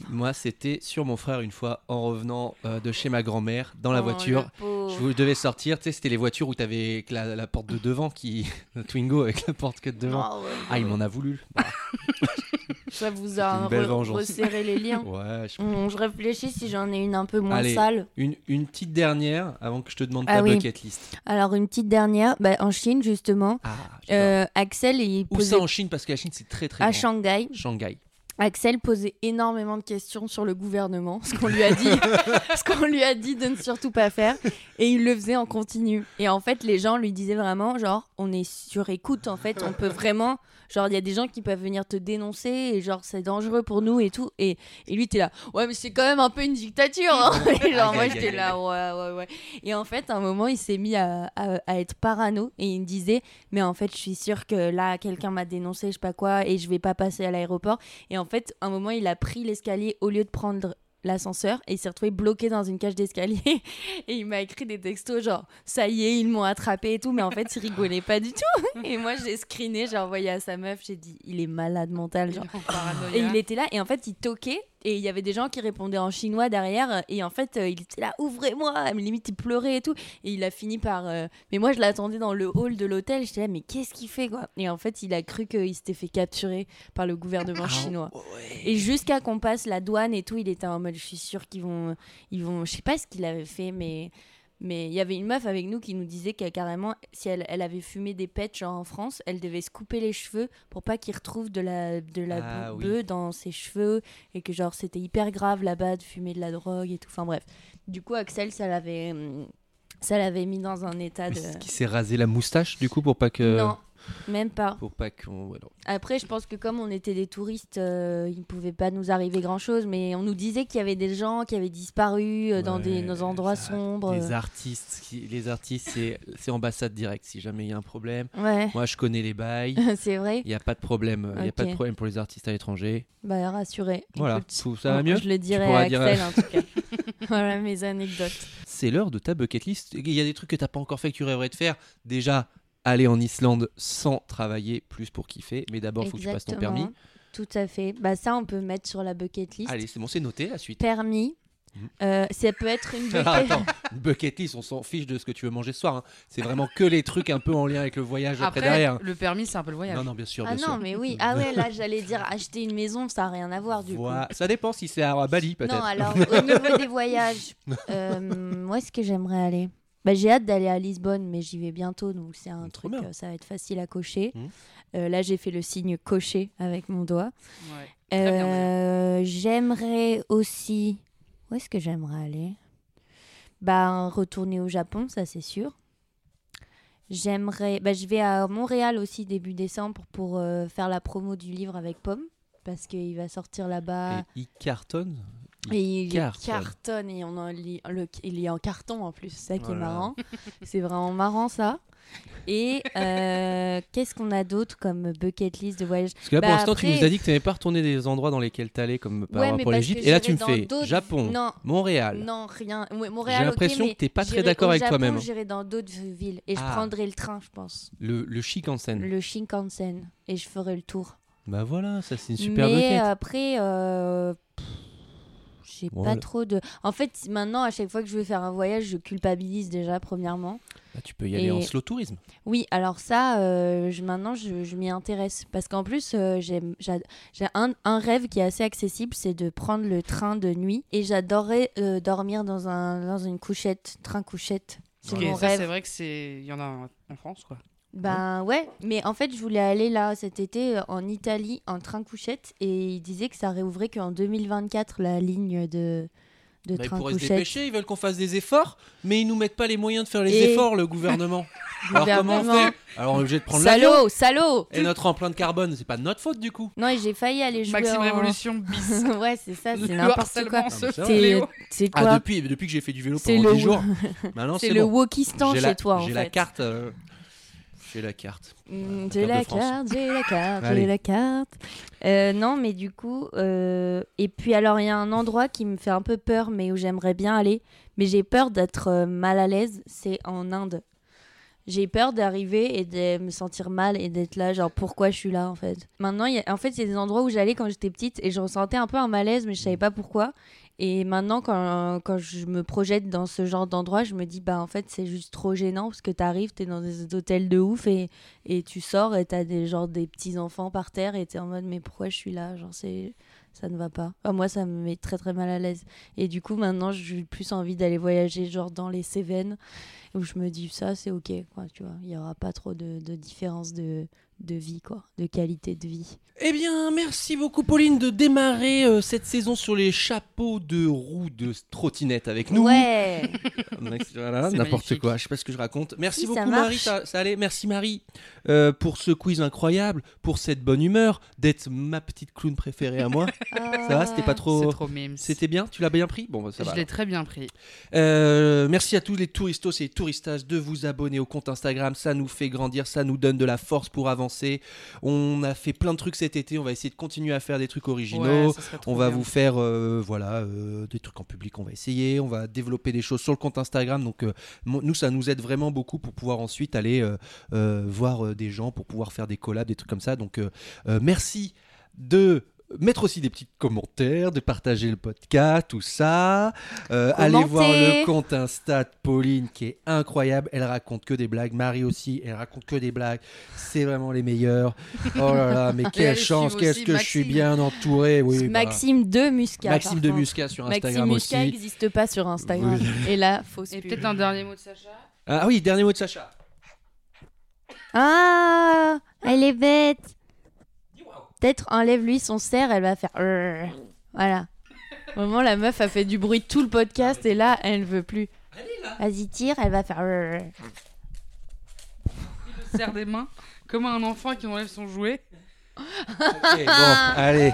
Moi, c'était sur mon frère une fois en revenant euh, de chez ma grand-mère dans la Oh, voiture. Je vous devais sortir, tu sais, c'était les voitures où t'avais la, la porte de devant qui. Le Twingo avec la porte que de devant. Ah ouais. Ah, il m'en a voulu. Bah, Ça vous a re- resserré les liens. (laughs) ouais, je- je réfléchis si j'en ai une un peu moins Allez. sale. Une, une petite dernière avant que je te demande Ah ta oui. bucket list. Alors, une petite dernière. Bah, en Chine, justement, Ah, euh, Axel, il Où posait ça en Chine? Parce que la Chine, c'est très très à grand. Shanghai. Shanghai. Axel posait énormément de questions sur le gouvernement, ce qu'on lui a dit, (laughs) ce qu'on lui a dit de ne surtout pas faire, et il le faisait en continu. Et en fait, les gens lui disaient vraiment, genre, on est sur écoute, en fait, on peut vraiment, genre, il y a des gens qui peuvent venir te dénoncer, et genre, c'est dangereux pour nous et tout. Et, et lui, t'es là, ouais, mais c'est quand même un peu une dictature. hein. (laughs) Et genre, moi, j'étais là, ouais, ouais, ouais. Et en fait, à un moment, il s'est mis à, à- à être parano, et il me disait, mais en fait, je suis sûr que là, quelqu'un m'a dénoncé, je sais pas quoi, et je vais pas passer à l'aéroport. Et en fait, à un moment, il a pris l'escalier au lieu de prendre l'ascenseur et il s'est retrouvé bloqué dans une cage d'escalier. (laughs) Et il m'a écrit des textos genre ça y est ils m'ont attrapé et tout mais en fait il rigolait pas du tout. (laughs) Et moi j'ai screené j'ai envoyé à sa meuf j'ai dit il est malade mental genre. En et il était là. Et en fait il toquait et il y avait des gens qui répondaient en chinois derrière et en fait euh, il était là ouvrez-moi limite il pleurait et tout. Et il a fini par euh, mais moi je l'attendais dans le hall de l'hôtel j'étais là mais qu'est-ce qu'il fait quoi? Et en fait il a cru qu'il s'était fait capturer par le gouvernement chinois. et jusqu'à qu'on passe la douane et tout il était en mode je suis sûr qu'ils vont ils vont je sais pas ce qu'il avait fait mais mais il y avait une meuf avec nous qui nous disait qu'elle carrément, si elle, elle avait fumé des pets genre en France, elle devait se couper les cheveux pour pas qu'il retrouve de la, de la Ah oui. dans ses cheveux et que genre c'était hyper grave là-bas de fumer de la drogue et tout. Enfin bref. Du coup, Axel, ça l'avait, hum, ça l'avait mis dans un état de. Qui s'est rasé la moustache du coup pour pas que. Non, Même pas. Pour pas qu'on. ouais, non. Après, je pense que comme on était des touristes, euh, il ne pouvait pas nous arriver grand-chose, mais on nous disait qu'il y avait des gens qui avaient disparu euh, dans des nos endroits ça, sombres. Les artistes, qui- les artistes, c'est c'est ambassade directe si jamais il y a un problème. Ouais, Moi, je connais les bails. (laughs) c'est vrai. Il n'y a pas de problème. Il a pas de problème pour les artistes à l'étranger. Bah, rassuré. Voilà. Écoute, ça va mieux? Je le dirai à dire- Axel, en tout cas. (laughs) voilà mes anecdotes. C'est l'heure de ta bucket list. Il y a des trucs que t'as pas encore fait que tu rêverais de faire. Déjà, aller en Islande sans travailler plus pour kiffer. Mais d'abord, il faut que tu passes ton permis. Tout à fait. Bah, ça, on peut mettre sur la bucket list. Allez, c'est bon, c'est noté la suite. Permis. Mhm. Euh, ça peut être une (laughs) bucket attends, une bucket list, on s'en fiche de ce que tu veux manger ce soir. hein. C'est vraiment que les trucs un peu en lien avec le voyage après, Après, derrière. le permis, c'est un peu le voyage. Non, non, bien sûr, Ah bien non, sûr. mais oui. (laughs) Ah ouais, là, j'allais dire acheter une maison, ça n'a rien à voir du Voilà. Ça dépend si c'est à Bali coup. Non, peut-être. alors, au niveau (laughs) des voyages, euh, où est-ce que j'aimerais aller bah, J'ai hâte d'aller à Lisbonne, mais j'y vais bientôt, donc c'est un Trop truc, bien. euh, ça va être facile à cocher. Mhm. Euh, là, j'ai fait le signe cocher avec mon doigt. Ouais. Euh, j'aimerais aussi. Où est-ce que j'aimerais aller? Bah, retourner au Japon, ça c'est sûr. J'aimerais. Bah, je vais à Montréal aussi début décembre pour euh, faire la promo du livre avec Pomme. Parce qu'il va sortir là-bas. Et il cartonne. Et il cartonne. cartonne et on en lit, le, il est en carton en plus, c'est ça qui est marrant. c'est vraiment marrant ça. Et euh, (laughs) qu'est-ce qu'on a d'autre comme bucket list de voyage Parce que là, pour Bah, l'instant, tu nous as dit que tu n'avais pas retourné des endroits dans lesquels tu allais, comme par Ouais, rapport pour l'Égypte. Et là, tu me fais Japon, Non, Montréal. Non, rien. Ouais, Montréal, J'ai l'impression que t'es pas très d'accord avec toi-même. J'irai dans d'autres villes et je Ah. prendrai le train, je pense. Le, le Shikansen. Le Shinkansen et je ferai le tour. Bah voilà, ça c'est une super mais bucket. après, euh, pff, j'ai Voilà. pas trop de. En fait, maintenant, à chaque fois que je veux faire un voyage, je culpabilise déjà, premièrement. Bah, tu peux y aller en slow tourisme. Oui, alors ça, euh, je, maintenant, je, je m'y intéresse. Parce qu'en plus, euh, j'ai un, un rêve qui est assez accessible, c'est de prendre le train de nuit. Et j'adorerais euh, dormir dans, un, dans une couchette, train-couchette. C'est Ok, mon ça, rêve. c'est vrai que c'est. Il y en a en France, quoi. Ben ouais, mais en fait, je voulais aller là cet été euh, en Italie en train couchette. Et ils disaient que ça réouvrait qu'en 2024, la ligne de, de Bah, ils train pourraient se dépêcher, ils veulent qu'on fasse des efforts, mais ils nous mettent pas les moyens de faire les Et- efforts, le gouvernement. (laughs) Alors comment on Gouvernement. fait Alors on est obligé de prendre l'avion. Salaud, salaud Et notre empreinte carbone, c'est pas de notre faute du coup. Non, et j'ai failli aller jouer Maxime en... Révolution bis. (laughs) ouais, c'est ça, c'est Le n'importe harcèlement quoi. C'est- fait, Léo. C'est Ah, quoi depuis, depuis que j'ai fait du vélo C'est pendant le 10 jours, (laughs) maintenant C'est c'est le bon. Wokistan J'ai chez la- toi, en J'ai fait. la carte. euh, J'ai la carte. Mm, La J'ai carte la carte, j'ai la carte, j'ai la carte. Euh, non, mais du coup, euh, et puis alors il y a un endroit qui me fait un peu peur, mais où j'aimerais bien aller, mais j'ai peur d'être euh, mal à l'aise, c'est en Inde. J'ai peur d'arriver et de me sentir mal et d'être là, genre pourquoi je suis là en fait? Maintenant, il y a- en fait, c'est des endroits où j'allais quand j'étais petite et je ressentais un peu un malaise, mais je savais pas pourquoi. Et maintenant, quand, quand je me projette dans ce genre d'endroit, je me dis, bah en fait, c'est juste trop gênant parce que t'arrives, t'es dans des hôtels de ouf et, et tu sors et t'as des, genre, des petits enfants par terre et t'es en mode, mais pourquoi je suis là? Genre. Ça ne va pas. Moi, ça me met très très mal à l'aise. Et du coup, maintenant, j'ai plus envie d'aller voyager, genre dans les Cévennes, où je me dis, ça, c'est ok, quoi, tu vois. Il n'y aura pas trop de, de différence de, de vie, quoi, de qualité de vie. Eh bien, merci beaucoup Pauline de démarrer euh, cette saison sur les chapeaux de roue de trottinette avec nous. Ouais (laughs) Voilà, C'est n'importe quoi, je sais pas ce que je raconte. Merci Si, beaucoup. Marie, ça, ça allait. Merci Marie euh, pour ce quiz incroyable, pour cette bonne humeur, d'être ma petite clown préférée à moi. (laughs) Ça va, c'était pas trop... trop mime. C'était bien? Tu l'as bien pris? Bon, bah, ça Je va. l'ai très bien pris. Euh, merci à tous les touristos et touristas de vous abonner au compte Instagram. Ça nous fait grandir, ça nous donne de la force pour avancer. On a fait plein de trucs cet été. On va essayer de continuer à faire des trucs originaux. Ouais, on va bien. vous faire euh, voilà euh, des trucs en public. On va essayer. On va développer des choses sur le compte Instagram. Donc euh, nous, ça nous aide vraiment beaucoup pour pouvoir ensuite aller voir des gens, pour pouvoir faire des collabs, des trucs comme ça. Donc merci de mettre aussi des petits commentaires, de partager le podcast, tout ça. Euh, allez voir le compte Insta de Pauline qui est incroyable. Elle raconte que des blagues. Marie aussi, elle raconte que des blagues. C'est vraiment les meilleurs. Oh là là, mais (laughs) quelle chance, qu'est-ce que je suis Maxime. bien entouré. Oui, bah, Maxime de Muscat. Maxime de. Muscat sur Maxime Instagram Muscat aussi. n'existe pas sur Instagram. Oui. Et là, fausse Et peut-être un dernier mot de Sacha Ah oui, dernier mot de Sacha. Ah, elle est bête. Peut-être enlève-lui son cerf, elle va faire. Voilà. Au moment, la meuf a fait du bruit tout le podcast et là, elle ne veut plus. Vas-y, tire, elle va faire. Il le serre des mains. Comme un enfant qui enlève son jouet. Ok, bon, allez.